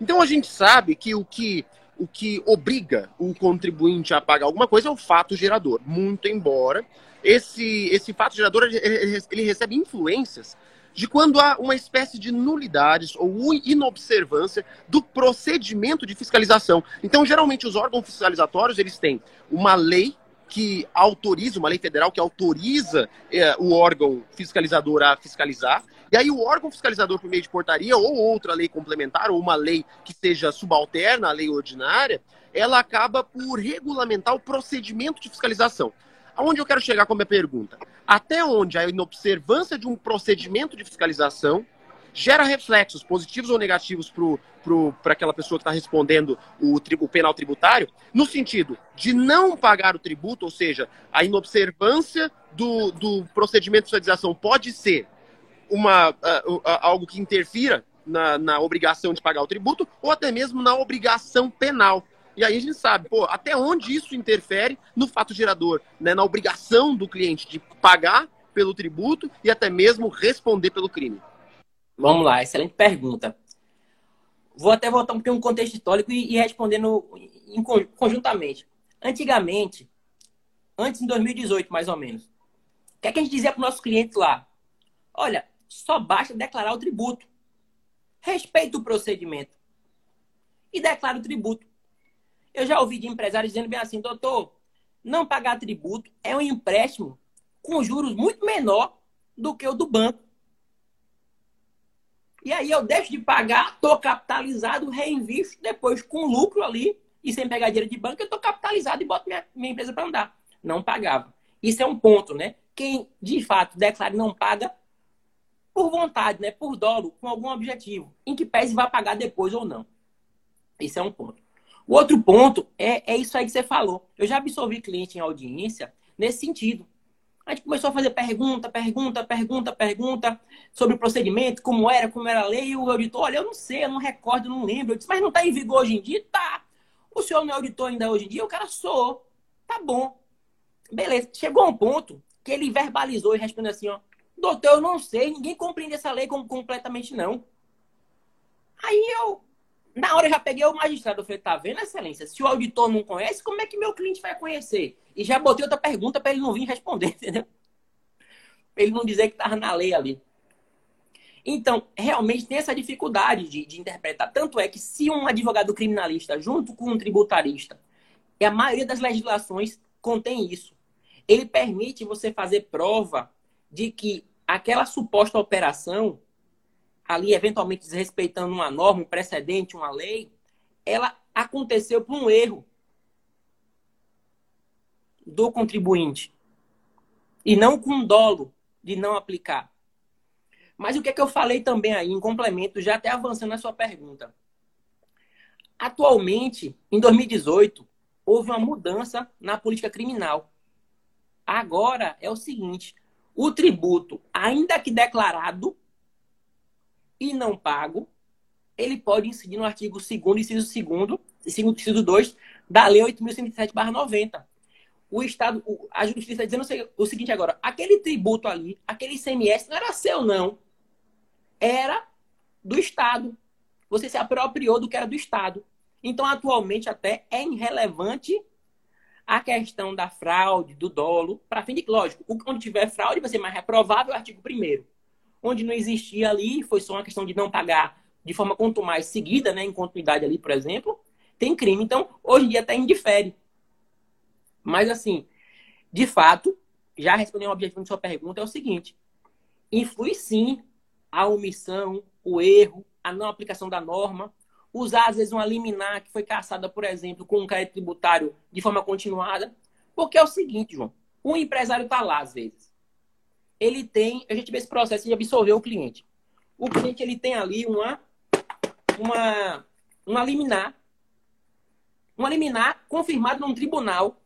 Então a gente sabe que o que o que obriga o contribuinte a pagar alguma coisa é o fato gerador. Muito embora esse, esse fato gerador ele, recebe influências de quando há uma espécie de nulidades ou inobservância do procedimento de fiscalização. Então, geralmente, os órgãos fiscalizatórios eles têm uma lei que autoriza, uma lei federal que autoriza é, o órgão fiscalizador a fiscalizar, e aí o órgão fiscalizador, por meio de portaria ou outra lei complementar, ou uma lei que seja subalterna à lei ordinária, ela acaba por regulamentar o procedimento de fiscalização. Aonde eu quero chegar com a minha pergunta? Até onde a inobservância de um procedimento de fiscalização gera reflexos positivos ou negativos para aquela pessoa que está respondendo o, o, penal tributário, no sentido de não pagar o tributo, ou seja, a inobservância do, do procedimento de fiscalização pode ser uma, uh, uh, algo que interfira na, na obrigação de pagar o tributo, ou até mesmo na obrigação penal. E aí a gente sabe, pô, até onde isso interfere no fato gerador, né, na obrigação do cliente de pagar pelo tributo e até mesmo responder pelo crime. Vamos lá, excelente pergunta. Vou até voltar um pouquinho no contexto histórico e, respondendo conjuntamente. Antigamente, antes de 2018 mais ou menos, o que, é que a gente dizia para os nossos clientes lá? Olha, só basta declarar o tributo. Respeita o procedimento. E declara o tributo. Eu já ouvi de empresários dizendo bem assim, doutor, não pagar tributo é um empréstimo com juros muito menor do que o do banco. E aí eu deixo de pagar, estou capitalizado, reinvisto depois com lucro ali e sem pegar dinheiro de banco, eu estou capitalizado e boto minha, minha empresa para andar. Não pagava. Isso é um ponto, né? Quem de fato declara não paga por vontade, né? Por dolo, com algum objetivo, em que pese vai pagar depois ou não. Isso é um ponto. O outro ponto é, é isso aí que você falou. Eu já absorvi cliente em audiência nesse sentido. A gente começou a fazer pergunta, pergunta, pergunta, pergunta sobre o procedimento, como era, como era a lei, e o auditor, olha, eu não sei, eu não recordo, eu não lembro. Eu disse, mas não está em vigor hoje em dia? Tá. O senhor não é auditor ainda hoje em dia? O cara sou. Tá bom. Beleza. Chegou um ponto que ele verbalizou e respondeu assim, ó, doutor, eu não sei, ninguém compreende essa lei completamente não. Aí eu, na hora eu já peguei o magistrado, eu falei, tá vendo, excelência? Se o auditor não conhece, como é que meu cliente vai conhecer? E já botei outra pergunta para ele não vir responder, entendeu? Pra ele não dizer que estava na lei ali. Então, realmente tem essa dificuldade de, de, interpretar. Tanto é que se um advogado criminalista, junto com um tributarista, e a maioria das legislações contém isso, ele permite você fazer prova de que aquela suposta operação ali eventualmente desrespeitando uma norma, um precedente, uma lei, ela aconteceu por um erro do contribuinte e não com dolo de não aplicar. Mas o que é que eu falei também aí, em complemento, já até avançando na sua pergunta. Atualmente, em 2018, houve uma mudança na política criminal. Agora é o seguinte: o tributo, ainda que declarado, e não pago, ele pode incidir no artigo 2 inciso 2 inciso 2 da Lei 8.107-90. O Estado, a Justiça está dizendo o seguinte agora, aquele tributo ali, aquele ICMS não era seu, não. Era do Estado. Você se apropriou do que era do Estado. Então, atualmente, até é irrelevante a questão da fraude, do dolo, para fim de, lógico, onde tiver fraude vai ser mais reprovável o artigo 1 onde não existia ali, foi só uma questão de não pagar de forma quanto mais seguida, né, em continuidade ali, por exemplo, tem crime. Então, hoje em dia até indifere. Mas, assim, de fato, já respondendo o objetivo de sua pergunta, é o seguinte: influi sim a omissão, o erro, a não aplicação da norma, usar, às vezes, uma liminar que foi caçada, por exemplo, com um crédito tributário de forma continuada. Porque é o seguinte, João: o empresário está lá, às vezes ele tem, a gente vê esse processo de absorver o cliente. O cliente ele tem ali uma uma uma liminar, uma liminar confirmada num tribunal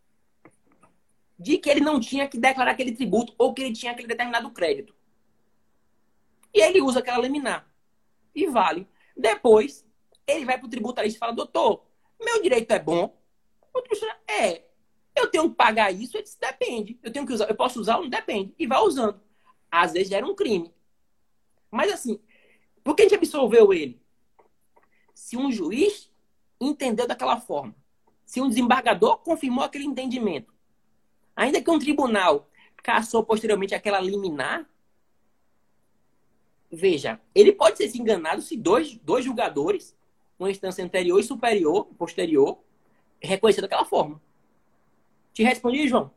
de que ele não tinha que declarar aquele tributo ou que ele tinha aquele determinado crédito. E ele usa aquela liminar e vale. Depois, ele vai para o tributarista e fala: Doutor, meu direito é bom. O tributarista, é, eu tenho que pagar isso? Ele disse, depende. Eu tenho que usar, eu posso usar? Não depende. E vai usando às vezes era um crime. Mas assim, por que a gente absolveu ele? Se um juiz entendeu daquela forma, se um desembargador confirmou aquele entendimento, ainda que um tribunal caçou posteriormente aquela liminar, veja, ele pode ser enganado se dois, dois julgadores, uma instância anterior e superior, posterior, reconhecer daquela forma. Te respondi, João?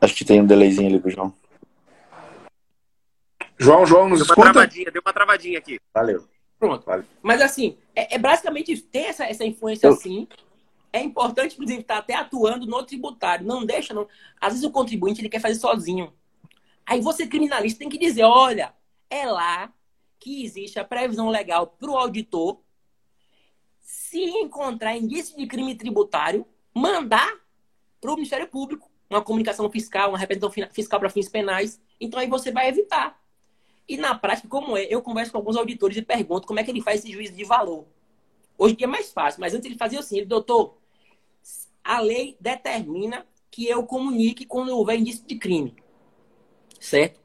Acho que tem um delayzinho ali pro João. João, João, nos deu escuta? Uma travadinha, deu uma travadinha aqui. Valeu. Pronto. Valeu. Mas assim, é, é basicamente isso. Tem essa, essa influência Eu- assim. É importante, inclusive, estar até atuando no tributário. Não deixa, não. Às vezes o contribuinte ele quer fazer sozinho. Aí você, criminalista, tem que dizer: olha, é lá que existe a previsão legal para o auditor, se encontrar indício de crime tributário, mandar para o Ministério Público uma comunicação fiscal, uma representação fiscal para fins penais. Então aí você vai evitar. E na prática, como é, eu converso com alguns auditores e pergunto como é que ele faz esse juízo de valor. Hoje em dia é mais fácil, mas antes ele fazia assim, ele, doutor, a lei determina que eu comunique quando houver indício de crime. Certo?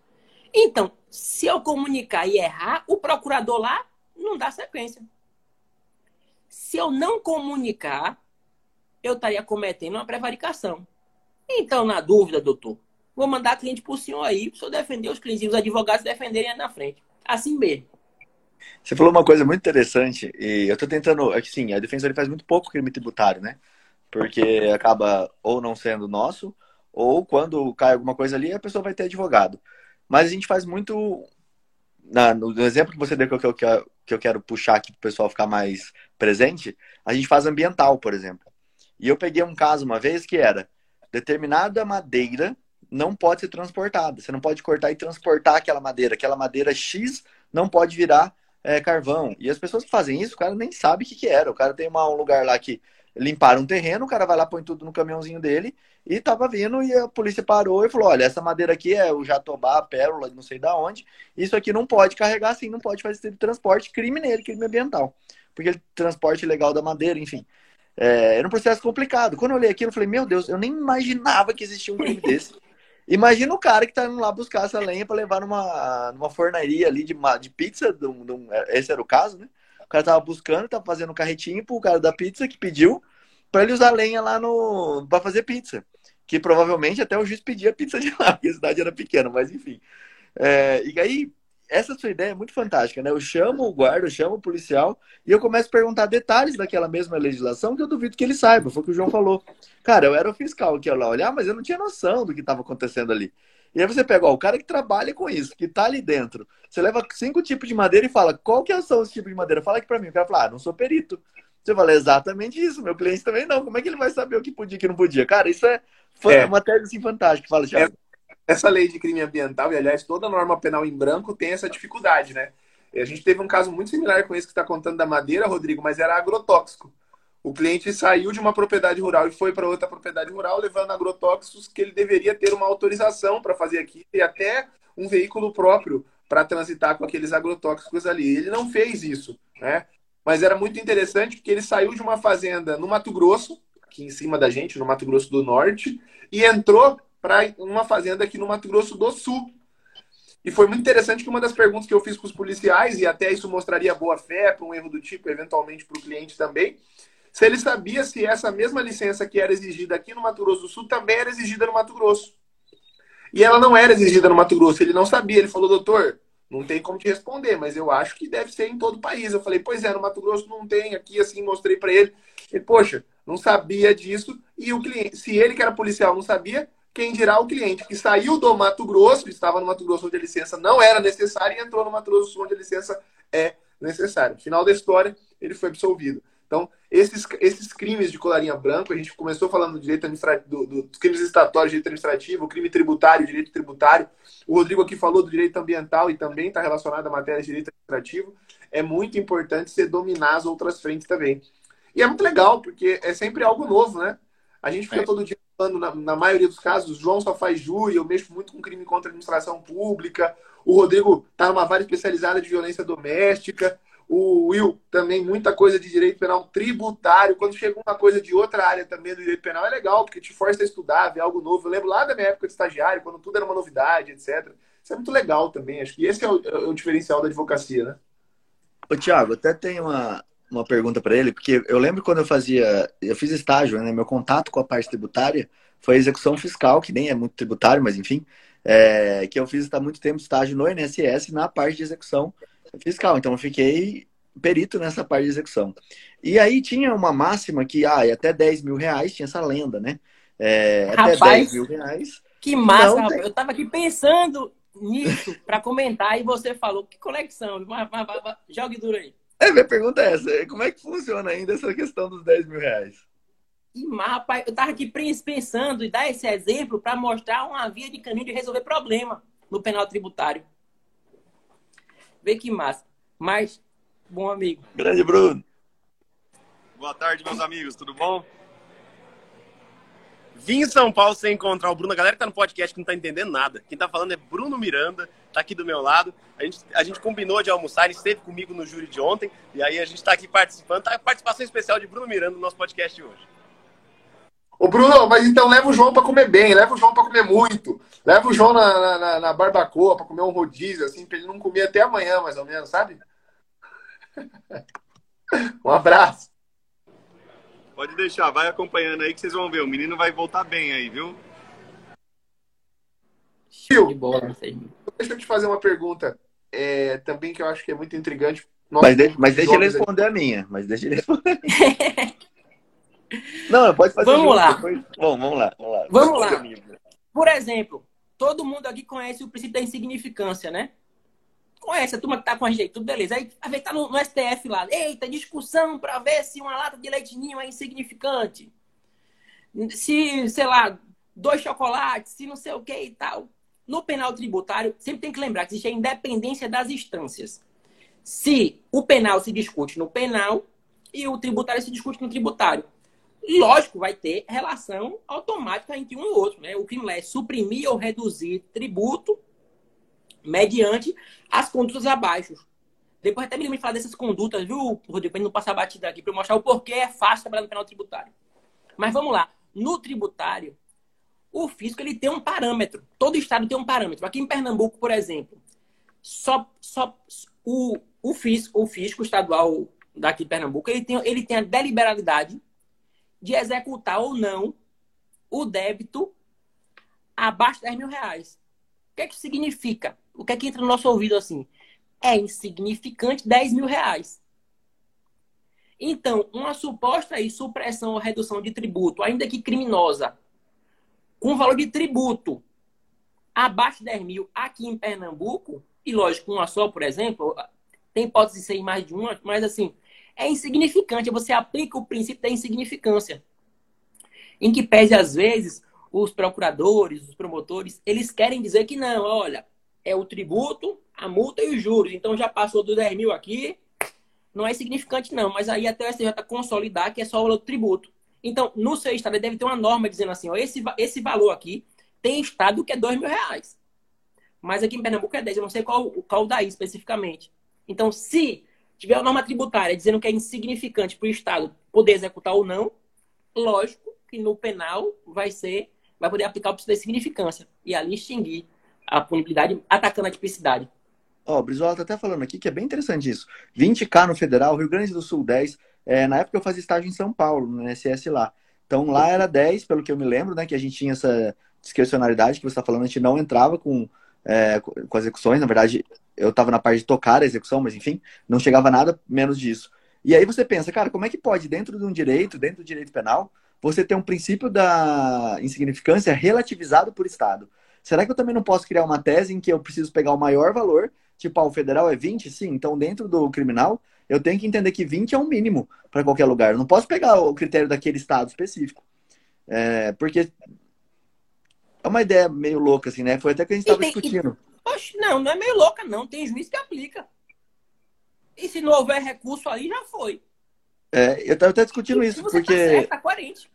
Então, se eu comunicar e errar, o procurador lá não dá sequência. Se eu não comunicar, eu estaria cometendo uma prevaricação. Então, na dúvida, doutor, vou mandar cliente para o senhor aí, para o senhor defender os clientes e os advogados defenderem na frente. Assim mesmo. Você falou uma coisa muito interessante, e eu tô tentando. É que sim, a defesa ele faz muito pouco crime tributário, né? Porque acaba ou não sendo nosso, ou quando cai alguma coisa ali, a pessoa vai ter advogado. Mas a gente faz muito. Na, no, no exemplo que você deu que eu, que, eu, que eu quero puxar aqui para o pessoal ficar mais presente, a gente faz ambiental, por exemplo. E eu peguei um caso uma vez que era determinada madeira não pode ser transportada. Você não pode cortar e transportar aquela madeira. Aquela madeira X não pode virar é, carvão. E as pessoas que fazem isso, o cara nem sabe o que, que era. O cara tem uma, um lugar lá que limparam um terreno, o cara vai lá, põe tudo no caminhãozinho dele e tava vindo e a polícia parou e falou: olha, essa madeira aqui é o jatobá, pérola, não sei da onde. Isso aqui não pode carregar assim, não pode fazer esse tipo de transporte, crime nele, crime ambiental. Porque ele transporte ilegal da madeira, enfim. É, era um processo complicado. Quando eu olhei aquilo, eu falei, meu Deus, eu nem imaginava que existia um crime desse. Imagina o cara que tá indo lá buscar essa lenha para levar numa, numa fornaria ali de, de pizza. De um, de um, esse era o caso, né? O cara tava buscando, tava fazendo um carretinho pro cara da pizza que pediu para ele usar lenha lá no para fazer pizza. Que provavelmente até o juiz pedia pizza de lá, porque a cidade era pequena, mas enfim. É, e aí, essa sua ideia é muito fantástica, né? Eu chamo o guarda, eu chamo o policial e eu começo a perguntar detalhes daquela mesma legislação que eu duvido que ele saiba. Foi o que o João falou. Cara, eu era o fiscal que ia lá olhar, mas eu não tinha noção do que estava acontecendo ali. E aí você pega, ó, o cara que trabalha com isso, que tá ali dentro. Você leva cinco tipos de madeira e fala, qual que são os tipos de madeira? Fala aqui pra mim. O cara fala, ah, não sou perito. Você fala, exatamente isso, meu cliente também não. Como é que ele vai saber o que podia e o que não podia? Cara, isso é, é. uma tese assim, fantástica. Fala, Thiago. Essa lei de crime ambiental, e aliás, toda norma penal em branco tem essa dificuldade, né? A gente teve um caso muito similar com esse que está contando da madeira, Rodrigo, mas era agrotóxico. O cliente saiu de uma propriedade rural e foi para outra propriedade rural levando agrotóxicos que ele deveria ter uma autorização para fazer aqui e até um veículo próprio para transitar com aqueles agrotóxicos ali. Ele não fez isso, né? Mas era muito interessante porque ele saiu de uma fazenda no Mato Grosso, aqui em cima da gente, no Mato Grosso do Norte, e entrou para uma fazenda aqui no Mato Grosso do Sul. E foi muito interessante que uma das perguntas que eu fiz para os policiais, e até isso mostraria boa fé para um erro do tipo, eventualmente para o cliente também, se ele sabia se essa mesma licença que era exigida aqui no Mato Grosso do Sul também era exigida no Mato Grosso. E ela não era exigida no Mato Grosso, ele não sabia. Ele falou, doutor, não tem como te responder, mas eu acho que deve ser em todo o país. Eu falei, pois é, no Mato Grosso não tem, aqui assim, mostrei para ele. Ele, poxa, não sabia disso. E o cliente, se ele que era policial não sabia, quem dirá o cliente que saiu do Mato Grosso, estava no Mato Grosso onde a licença não era necessária e entrou no Mato Grosso onde a licença é necessária. Final da história, ele foi absolvido. Então, esses, esses crimes de colarinha branco, a gente começou falando do direito administrativo, do, do, dos crimes estatórios, direito administrativo, crime tributário, direito tributário. O Rodrigo aqui falou do direito ambiental e também está relacionado à matéria de direito administrativo. É muito importante você dominar as outras frentes também. E é muito legal, porque é sempre algo novo, né? A gente fica é. todo dia falando, na, na, maioria dos casos, o João só faz júri, eu mexo muito com crime contra a administração pública, o Rodrigo está numa vara especializada de violência doméstica, o Will também muita coisa de direito penal tributário. Quando chega uma coisa de outra área também do direito penal, é legal, porque te força a estudar, ver algo novo. Eu lembro lá da minha época de estagiário, quando tudo era uma novidade, etc. Isso é muito legal também. Acho que esse é o, é o diferencial da advocacia, né? Ô, Tiago, até tem uma, uma pergunta para ele, porque eu lembro quando eu fazia, eu fiz estágio, né? Meu contato com a parte tributária foi a execução fiscal, que nem é muito tributário, mas enfim, é, que eu fiz há muito tempo estágio no INSS na parte de execução fiscal. Então eu fiquei perito nessa parte de execução. E aí tinha uma máxima que, ah, até 10 mil reais, tinha essa lenda, né? É, Rapaz, até 10 mil reais. Que massa, rapaz. Eu tava aqui pensando nisso para comentar e você falou, que conexão, mas, mas, mas, jogue duro aí. É, minha pergunta é essa, como é que funciona ainda essa questão dos 10 mil reais? E, mas, rapaz, eu tava aqui pensando e dar esse exemplo para mostrar uma via de caminho de resolver problema no penal tributário. Vê que massa. Mas, bom amigo. Grande Bruno. Boa tarde, meus amigos, tudo bom? Vim em São Paulo sem encontrar o Bruno. A galera que tá no podcast que não tá entendendo nada. Quem tá falando é Bruno Miranda, tá aqui do meu lado. A gente, a gente combinou de almoçar, ele esteve comigo no júri de ontem. E aí a gente tá aqui participando. Tá a participação especial de Bruno Miranda no nosso podcast de hoje. Ô, Bruno, mas então leva o João para comer bem, leva o João para comer muito. Leva o João na, na, na barbacoa para comer um rodízio, assim, para ele não comer até amanhã, mais ou menos, sabe? um abraço. Pode deixar, vai acompanhando aí que vocês vão ver. O menino vai voltar bem aí, viu? Tio, deixa eu te fazer uma pergunta é, também que eu acho que é muito intrigante. Nossa, mas, de, mas deixa ele responder aí. a minha. Mas deixa ele responder. Não, pode fazer. Vamos junto, lá. Depois... Bom, vamos lá. Vamos lá. Vamos lá. Por exemplo, todo mundo aqui conhece o princípio da insignificância, né? Conhece a turma que tá com a gente, tudo beleza. Aí a ver tá no, no, STF lá. Eita, discussão para ver se uma lata de leite ninho é insignificante. Se, sei lá, dois chocolates, se não sei o que e tal. No penal tributário, sempre tem que lembrar que existe a independência das instâncias. Se o penal se discute no penal e o tributário se discute no tributário. Lógico, vai ter relação automática entre um e outro. Né? O crime é suprimir ou reduzir tributo mediante as condutas abaixo. Depois até me falar dessas condutas, viu, Rodrigo, para não passar batida aqui, para mostrar o porquê é fácil trabalhar no penal tributário. Mas vamos lá. No tributário, o fisco ele tem um parâmetro. Todo estado tem um parâmetro. Aqui em Pernambuco, por exemplo, só, só o, o, fisco, o estadual daqui de Pernambuco ele tem, ele tem a deliberalidade de executar ou não o débito abaixo de 10 mil reais. O que é que significa? O que é que entra no nosso ouvido assim? É insignificante 10 mil reais. Então, uma suposta aí, supressão ou redução de tributo, ainda que criminosa, com valor de tributo abaixo de 10 mil aqui em Pernambuco, e lógico, uma só, por exemplo, tem hipótese de ser mais de uma, mas assim, é insignificante. Você aplica o princípio da insignificância. Em que pese, às vezes, os procuradores, os promotores, eles querem dizer que não, olha, é o tributo, a multa e os juros. Então já passou dos 10 mil aqui, não é significante não. Mas aí até o STJ consolidar que é só o tributo. Então, no seu estado, deve ter uma norma dizendo assim, ó, esse, esse valor aqui tem estado que é 2 mil reais. Mas aqui em Pernambuco é 10, eu não sei qual, qual daí especificamente. Então, se tiver a norma tributária dizendo que é insignificante para o Estado poder executar ou não, lógico que no penal vai ser, vai poder aplicar o princípio da significância e ali extinguir a punibilidade atacando a tipicidade. Ó, oh, o Brizola tá até falando aqui que é bem interessante isso. 20k no federal, Rio Grande do Sul 10. É, na época eu fazia estágio em São Paulo, no SS lá. Então lá era 10, pelo que eu me lembro, né? Que a gente tinha essa discrecionalidade que você está falando, a gente não entrava com, é, com execuções. Na verdade, eu estava na parte de tocar a execução, mas enfim, não chegava nada menos disso. E aí você pensa, cara, como é que pode, dentro de um direito, dentro do direito penal, você ter um princípio da insignificância relativizado por Estado? Será que eu também não posso criar uma tese em que eu preciso pegar o maior valor? Tipo, ah, o federal é 20? Sim, então dentro do criminal, eu tenho que entender que 20 é um mínimo para qualquer lugar. Eu não posso pegar o critério daquele Estado específico. É, porque é uma ideia meio louca, assim, né? Foi até que a gente estava discutindo. Oxe, não, não é meio louca, não. Tem juiz que aplica. E se não houver recurso aí, já foi. É, eu estava até discutindo isso, você porque. Tá certo, tá coerente.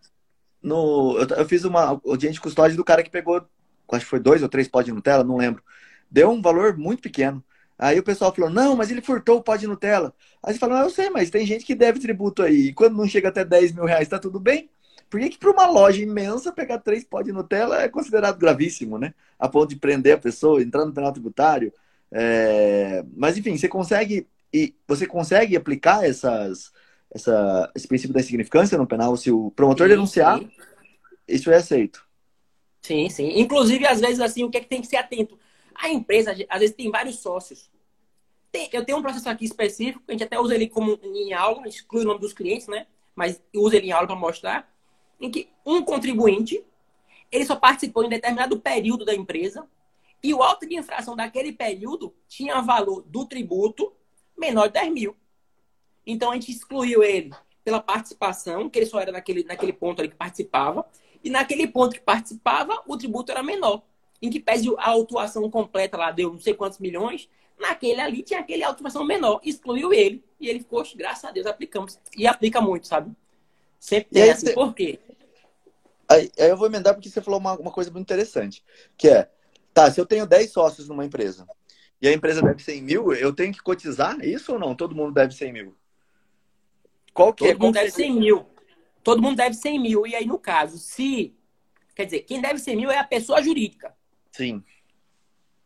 No, eu, eu fiz uma audiência de custódia do cara que pegou, acho que foi dois ou três pó de Nutella, não lembro. Deu um valor muito pequeno. Aí o pessoal falou, não, mas ele furtou o pó de Nutella. Aí você fala, não, eu sei, mas tem gente que deve tributo aí. E quando não chega até 10 mil reais, tá tudo bem? por que, que para uma loja imensa pegar três pó de Nutella é considerado gravíssimo, né? A ponto de prender a pessoa, entrar no penal tributário. É... Mas enfim, você consegue e você consegue aplicar essas, essa, esse princípio da insignificância no penal se o promotor sim, denunciar, sim. isso é aceito. Sim, sim. Inclusive, às vezes, assim, o que é que tem que ser atento? A empresa, às vezes, tem vários sócios. Tem, eu tenho um processo aqui específico, a gente até usa ele como em aula, exclui o nome dos clientes, né? Mas usa ele em aula para mostrar, em que um contribuinte, ele só participou em determinado período da empresa, e o auto de infração daquele período tinha valor do tributo menor de 10 mil. Então a gente excluiu ele pela participação, que ele só era naquele, naquele ponto ali que participava, e naquele ponto que participava, o tributo era menor. Em que pese a autuação completa lá deu não sei quantos milhões, naquele ali tinha aquele autuação menor. Excluiu ele. E ele ficou, graças a Deus, aplicamos. E aplica muito, sabe? Sempre tem assim. Você... Por quê? Aí, aí, eu vou emendar porque você falou uma, uma coisa muito interessante. Que é, tá, se eu tenho 10 sócios numa empresa e a empresa deve 100 mil, eu tenho que cotizar isso ou não? Todo mundo deve 100 mil? Qual que Todo é? mundo deve 100 mil. Todo mundo deve 100 mil. E aí, no caso, se. Quer dizer, quem deve 100 mil é a pessoa jurídica. Sim.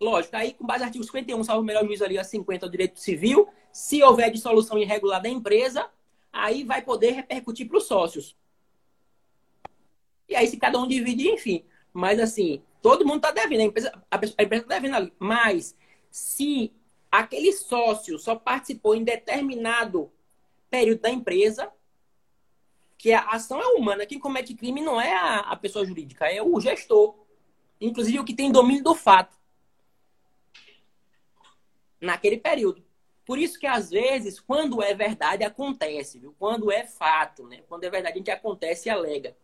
Lógico, aí com base no artigo 51, salvo o melhor juízo ali a 50 do direito civil, se houver dissolução irregular da empresa, aí vai poder repercutir para os sócios. E aí, se cada um divide, enfim. Mas assim, todo mundo está devendo, a empresa está devendo ali. Mas se aquele sócio só participou em determinado período da empresa, que a ação é humana. Quem comete crime não é a, a pessoa jurídica, é o gestor. Inclusive o que tem domínio do fato. Naquele período. Por isso que, às vezes, quando é verdade, acontece, viu? Quando é fato, né? Quando é verdade, a gente acontece e alega.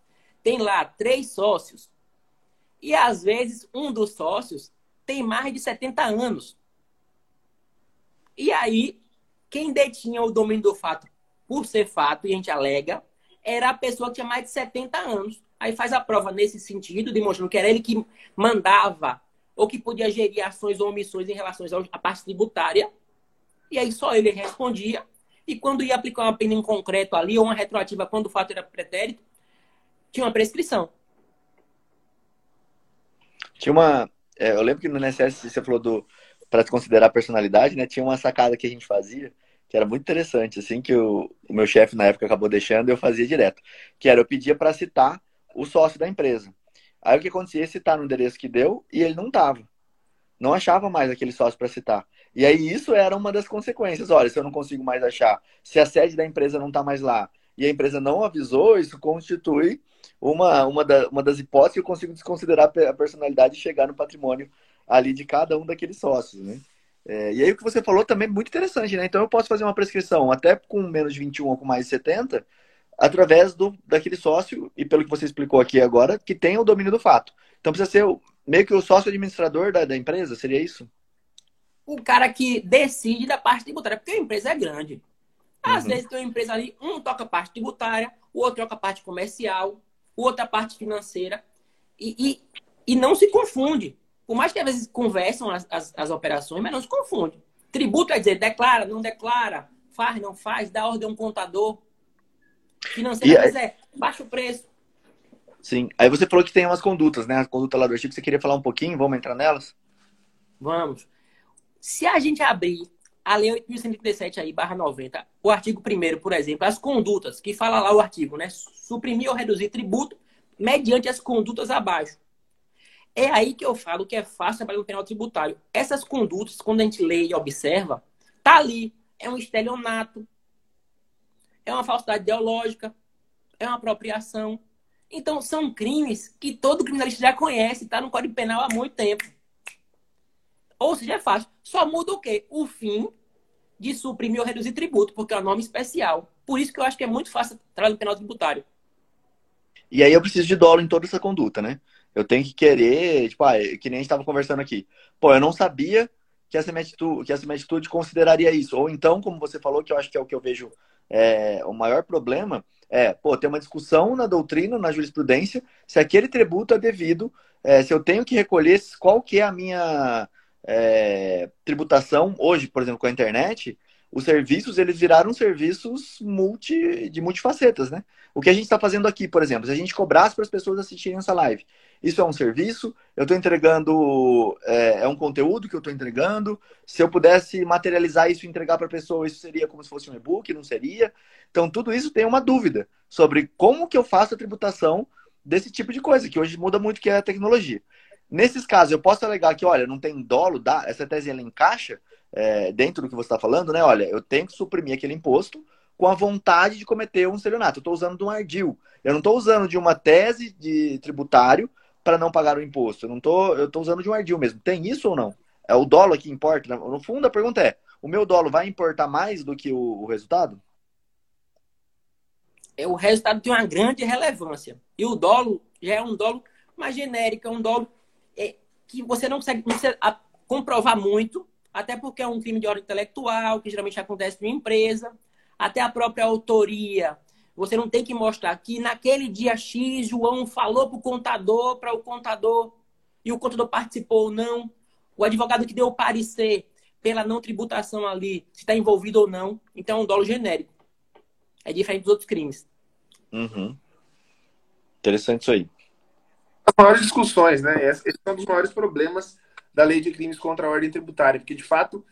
Tem lá três sócios. E, às vezes, um dos sócios tem mais de 70 anos. E aí, quem detinha o domínio do fato por ser fato, e a gente alega, era a pessoa que tinha mais de 70 anos. Aí faz a prova nesse sentido, demonstrando que era ele que mandava ou que podia gerir ações ou omissões em relação à parte tributária. E aí só ele respondia. E quando ia aplicar uma pena em concreto ali, ou uma retroativa quando o fato era pretérito, tinha uma prescrição. Tinha uma. É, eu lembro que no NSS você falou do. Para considerar personalidade, né? Tinha uma sacada que a gente fazia, que era muito interessante, assim, que o, o meu chefe na época acabou deixando, eu fazia direto. Que era, eu pedia para citar o sócio da empresa. Aí o que acontecia? Citar no endereço que deu e ele não tava. Não achava mais aquele sócio para citar. E aí isso era uma das consequências. Olha, se eu não consigo mais achar, se a sede da empresa não está mais lá e a empresa não avisou, isso constitui uma, uma, da, uma das hipóteses que eu consigo desconsiderar a personalidade e chegar no patrimônio ali de cada um daqueles sócios, né? É, e aí o que você falou também é muito interessante, né? Então eu posso fazer uma prescrição até com menos de 21 ou com mais de 70, através do, daquele sócio, e pelo que você explicou aqui agora, que tem o domínio do fato. Então precisa ser meio que o sócio administrador da, da empresa, seria isso? O cara que decide da parte tributária, porque a empresa é grande. Às uhum. vezes tem uma empresa ali, um toca a parte tributária, o outro toca a parte comercial, o outro a parte financeira, e, e, e não se confunde. Por mais que às vezes conversam as, as, as operações, mas não se confunde. Tributo é dizer declara, não declara, faz, não faz, dá ordem a um contador. Financeiro é dizer baixa o preço. Sim. Aí você falou que tem umas condutas, né? A conduta lá do artigo, você queria falar um pouquinho? Vamos entrar nelas? Vamos. Se a gente abrir a Lei 8.137 aí, barra 90, o artigo 1 por exemplo, as condutas, que fala lá o artigo, né? Suprimir ou reduzir tributo mediante as condutas abaixo. É aí que eu falo que é fácil trabalhar no penal tributário. Essas condutas, quando a gente lê e observa, tá ali. É um estelionato, é uma falsidade ideológica, é uma apropriação. Então, são crimes que todo criminalista já conhece, está no Código Penal há muito tempo. Ou seja, é fácil. Só muda o quê? O fim de suprimir ou reduzir tributo, porque é uma norma especial. Por isso que eu acho que é muito fácil trabalhar no penal tributário. E aí eu preciso de dolo em toda essa conduta, né? Eu tenho que querer, tipo, ah, que nem a gente estava conversando aqui. Pô, eu não sabia que essa, minha atitude, que essa minha atitude consideraria isso. Ou então, como você falou, que eu acho que é o que eu vejo é, o maior problema, é, pô, ter uma discussão na doutrina, na jurisprudência, se aquele tributo é devido, é, se eu tenho que recolher, qual que é a minha é, tributação hoje, por exemplo, com a internet, os serviços eles viraram serviços multi, de multifacetas, né? O que a gente está fazendo aqui, por exemplo, se a gente cobrasse para as pessoas assistirem essa live, isso é um serviço, eu estou entregando, é, é, um conteúdo que eu estou entregando. Se eu pudesse materializar isso e entregar para a pessoa, isso seria como se fosse um e-book, não seria? Então, tudo isso tem uma dúvida sobre como que eu faço a tributação desse tipo de coisa, que hoje muda muito, que é a tecnologia. Nesses casos, eu posso alegar que, olha, não tem dolo, dá, essa tese ela encaixa é, dentro do que você está falando, né? Olha, eu tenho que suprimir aquele imposto com a vontade de cometer um estelionato. Eu estou usando de um ardil. Eu não estou usando de uma tese de tributário para não pagar o imposto. Eu não tô, eu estou usando de um ardil mesmo. Tem isso ou não? É o dolo que importa? No fundo, a pergunta é: o meu dolo vai importar mais do que o, o resultado? É, o resultado tem uma grande relevância. E o dolo já é um dolo mais genérico, é um dolo é, que você não consegue, comprovar muito, até porque é um crime de ordem intelectual, que geralmente acontece em empresa, até a própria autoria. Você não tem que mostrar que naquele dia X, João falou para o contador, para o contador, e o contador participou ou não. O advogado que deu o parecer pela não tributação ali, se está envolvido ou não. Então, é um dolo genérico. É diferente dos outros crimes. Uhum. Interessante isso aí. As maiores discussões, né? Esse é um dos maiores problemas da lei de crimes contra a ordem tributária, porque de fato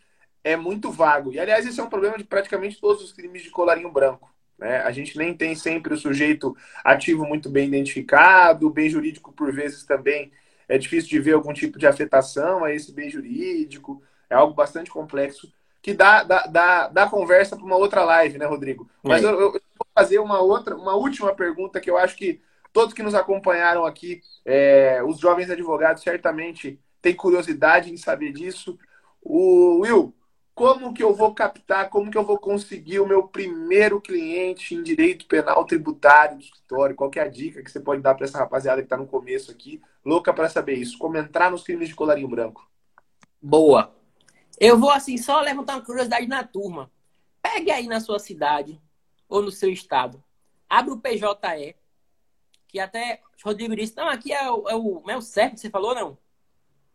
é muito vago. E aliás, esse é um problema de praticamente todos os crimes de colarinho branco. Né? A gente nem tem sempre o sujeito ativo muito bem identificado, o bem jurídico, por vezes, também é difícil de ver algum tipo de afetação a esse bem jurídico. É algo bastante complexo que dá, dá, dá, dá conversa para uma outra live, né, Rodrigo? Mas eu, eu, vou fazer uma outra, uma última pergunta que eu acho que todos que nos acompanharam aqui, é, os jovens advogados certamente têm curiosidade em saber disso. O Will, como que eu vou captar, como que eu vou conseguir o meu primeiro cliente em direito penal tributário do escritório? Qual é a dica que você pode dar para essa rapaziada que está no começo aqui, louca para saber isso? Como entrar nos crimes de colarinho branco? Boa. Eu vou assim só levantar uma curiosidade na turma. Pegue aí na sua cidade ou no seu estado. Abre o PJE, que até Rodrigo disse, não, aqui é o, é o, não é o certo que você falou, não?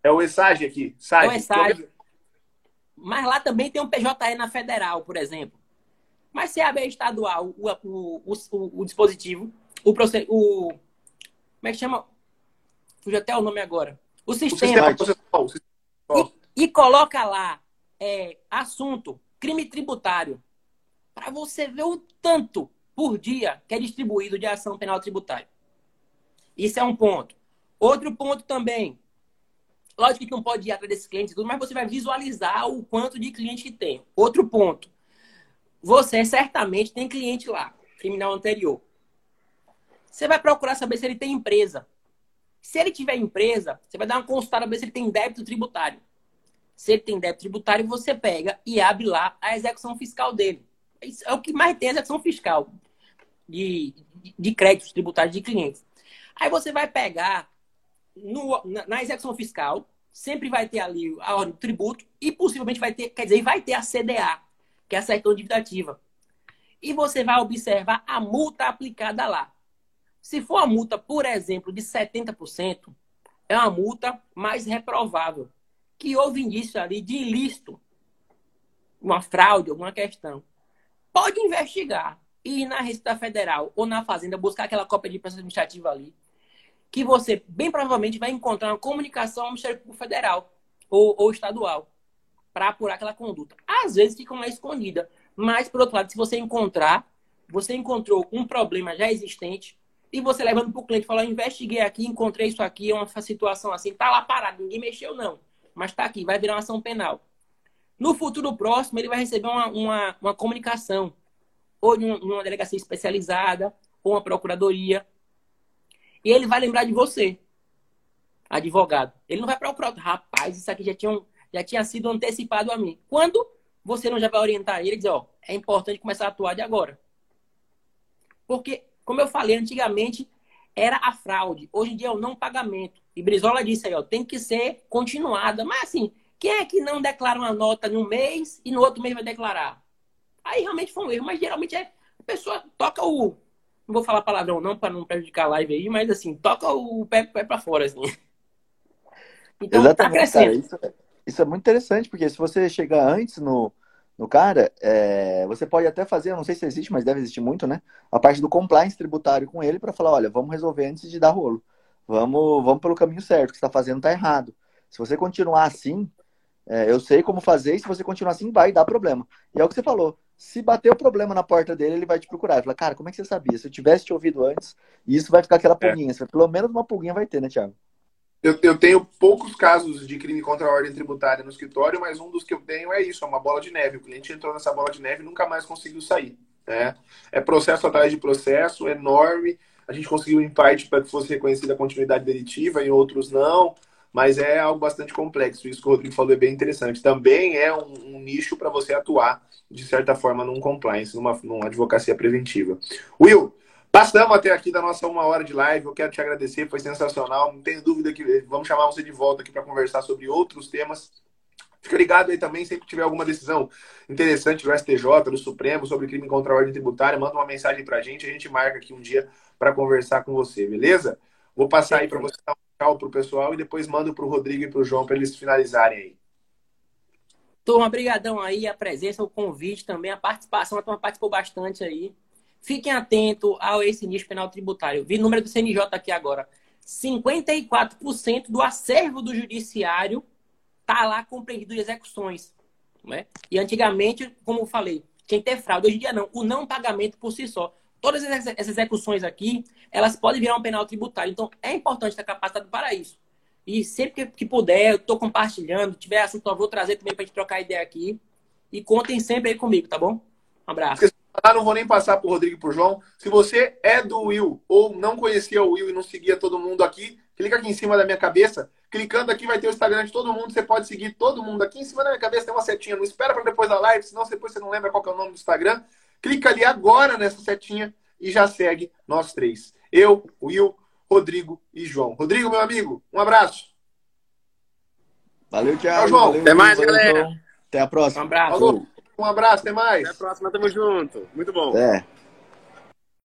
É o ESAG aqui. SAG. É o ESAG. Mas lá também tem um PJE na federal, por exemplo. Mas se abre estadual o, o, o, o dispositivo, o, o. Como é que chama? Fugiu até o nome agora. O sistema. O sistema e, e, coloca lá é, assunto crime tributário. Para você ver o tanto por dia que é distribuído de ação penal tributária. Isso é um ponto. Outro ponto também, Lógico que não pode ir atrás desses clientes e tudo, mas você vai visualizar o quanto de cliente que tem. Outro ponto. Você certamente tem cliente lá, criminal anterior. Você vai procurar saber se ele tem empresa. Se ele tiver empresa, você vai dar uma consultada para ver se ele tem débito tributário. Se ele tem débito tributário, você pega e abre lá a execução fiscal dele. Isso é o que mais tem execução fiscal de, de, de créditos tributários de clientes. Aí você vai pegar no, na, execução fiscal, sempre vai ter ali a ordem do tributo e possivelmente vai ter, quer dizer, vai ter a CDA, que é a certidão dívida E você vai observar a multa aplicada lá. Se for a multa, por exemplo, de 70%, é uma multa mais reprovável, que houve indício ali de ilícito, uma fraude, alguma questão. Pode investigar e ir na Receita Federal ou na Fazenda buscar aquela cópia de processo administrativo ali que você bem provavelmente vai encontrar uma comunicação ao Ministério Público Federal ou, ou estadual para apurar aquela conduta. Às vezes fica lá escondida, mas por outro lado, se você encontrar, você encontrou um problema já existente e você levando para o cliente, falar, investiguei aqui, encontrei isso aqui, é uma situação assim, tá lá parado, ninguém mexeu não, mas está aqui, vai virar uma ação penal. No futuro próximo, ele vai receber uma, uma, uma comunicação, ou de uma delegacia especializada, ou uma procuradoria, e ele vai lembrar de você, advogado. Ele não vai procurar, rapaz, isso aqui já tinha, já tinha sido antecipado a mim. Quando você não já vai orientar ele e dizer, ó, é importante começar a atuar de agora. Porque, como eu falei, antigamente era a fraude. Hoje em dia é o não pagamento. E Brizola disse aí, ó, tem que ser continuada. Mas assim, quem é que não declara uma nota num mês e no outro mês vai declarar? Aí realmente foi um erro, mas geralmente é a pessoa toca o não vou falar palavrão não para não prejudicar a live aí, mas assim, toca o pé, pé para fora, assim. Então, tá Exatamente, tá crescendo. Cara, isso, isso, é muito interessante, porque se você chegar antes no, no cara, é, você pode até fazer, eu não sei se existe, mas deve existir muito, né? A parte do compliance tributário com ele para falar, olha, vamos resolver antes de dar rolo. Vamos, vamos pelo caminho certo, o que você está fazendo está errado. Se você continuar assim, é, eu sei como fazer, e se você continuar assim, vai dar problema. E é o que você falou. Se bater o problema na porta dele, ele vai te procurar. Fala, cara, como é que você sabia? Se eu tivesse te ouvido antes, isso vai ficar aquela é. pulguinha. É. Pelo menos uma pulguinha vai ter, né, Thiago? Eu, eu, tenho poucos casos de crime contra a ordem tributária no escritório, mas um dos que eu tenho é isso, é uma bola de neve. O cliente entrou nessa bola de neve e nunca mais conseguiu sair. Né? É processo atrás de processo, enorme. A gente conseguiu em parte para que fosse reconhecida a continuidade delitiva, em outros não, mas é algo bastante complexo. Isso que o Rodrigo falou é bem interessante. Também é um, um nicho para você atuar, de certa forma, num compliance, numa, numa advocacia preventiva. Will, Passamos até aqui da nossa uma hora de live. Eu quero te agradecer, foi sensacional. Não tenho dúvida que vamos chamar você de volta aqui para conversar sobre outros temas. Fica ligado aí também, sempre que tiver alguma decisão interessante do STJ, do Supremo, sobre crime contra a ordem tributária, manda uma mensagem para a gente. A gente marca aqui um dia para conversar com você, beleza? Vou passar aí para você dar tchau para o pessoal e depois mando para o Rodrigo e para o João para eles finalizarem aí. Turma, brigadão aí, a presença, o convite também, a participação, a turma participou bastante aí. Fiquem atentos ao esse nicho penal tributário. Vi o número do CNJ aqui agora. 54% do acervo do judiciário está lá compreendido de execuções. Né? E antigamente, como eu falei, tinha que ter fraude. Hoje em dia não. O não pagamento por si só. Todas essas execuções aqui, elas podem virar um penal tributário. Então, é importante estar capacitado para isso. E sempre que puder, eu estou compartilhando. Tiver assunto, eu vou trazer também para a gente trocar ideia aqui. E contem sempre aí comigo, tá bom? Um abraço. Ah, não vou nem passar para o Rodrigo e para João. Se você é do Will ou não conhecia o Will e não seguia todo mundo aqui, clica aqui em cima da minha cabeça. Clicando aqui vai ter o Instagram de todo mundo. Você pode seguir todo mundo aqui em cima da minha cabeça. Tem uma setinha. Não espera para depois da live, senão depois você não lembra qual é o nome do Instagram. Clica ali agora nessa setinha e já segue nós três. Eu, Will, Rodrigo e João. Rodrigo, meu amigo, um abraço. Valeu, Thiago. Tchau, João. Valeu, Até mais, valeu, galera. Até a próxima. Um abraço. Um abraço, até mais. Até a próxima, tamo junto. Muito bom. É.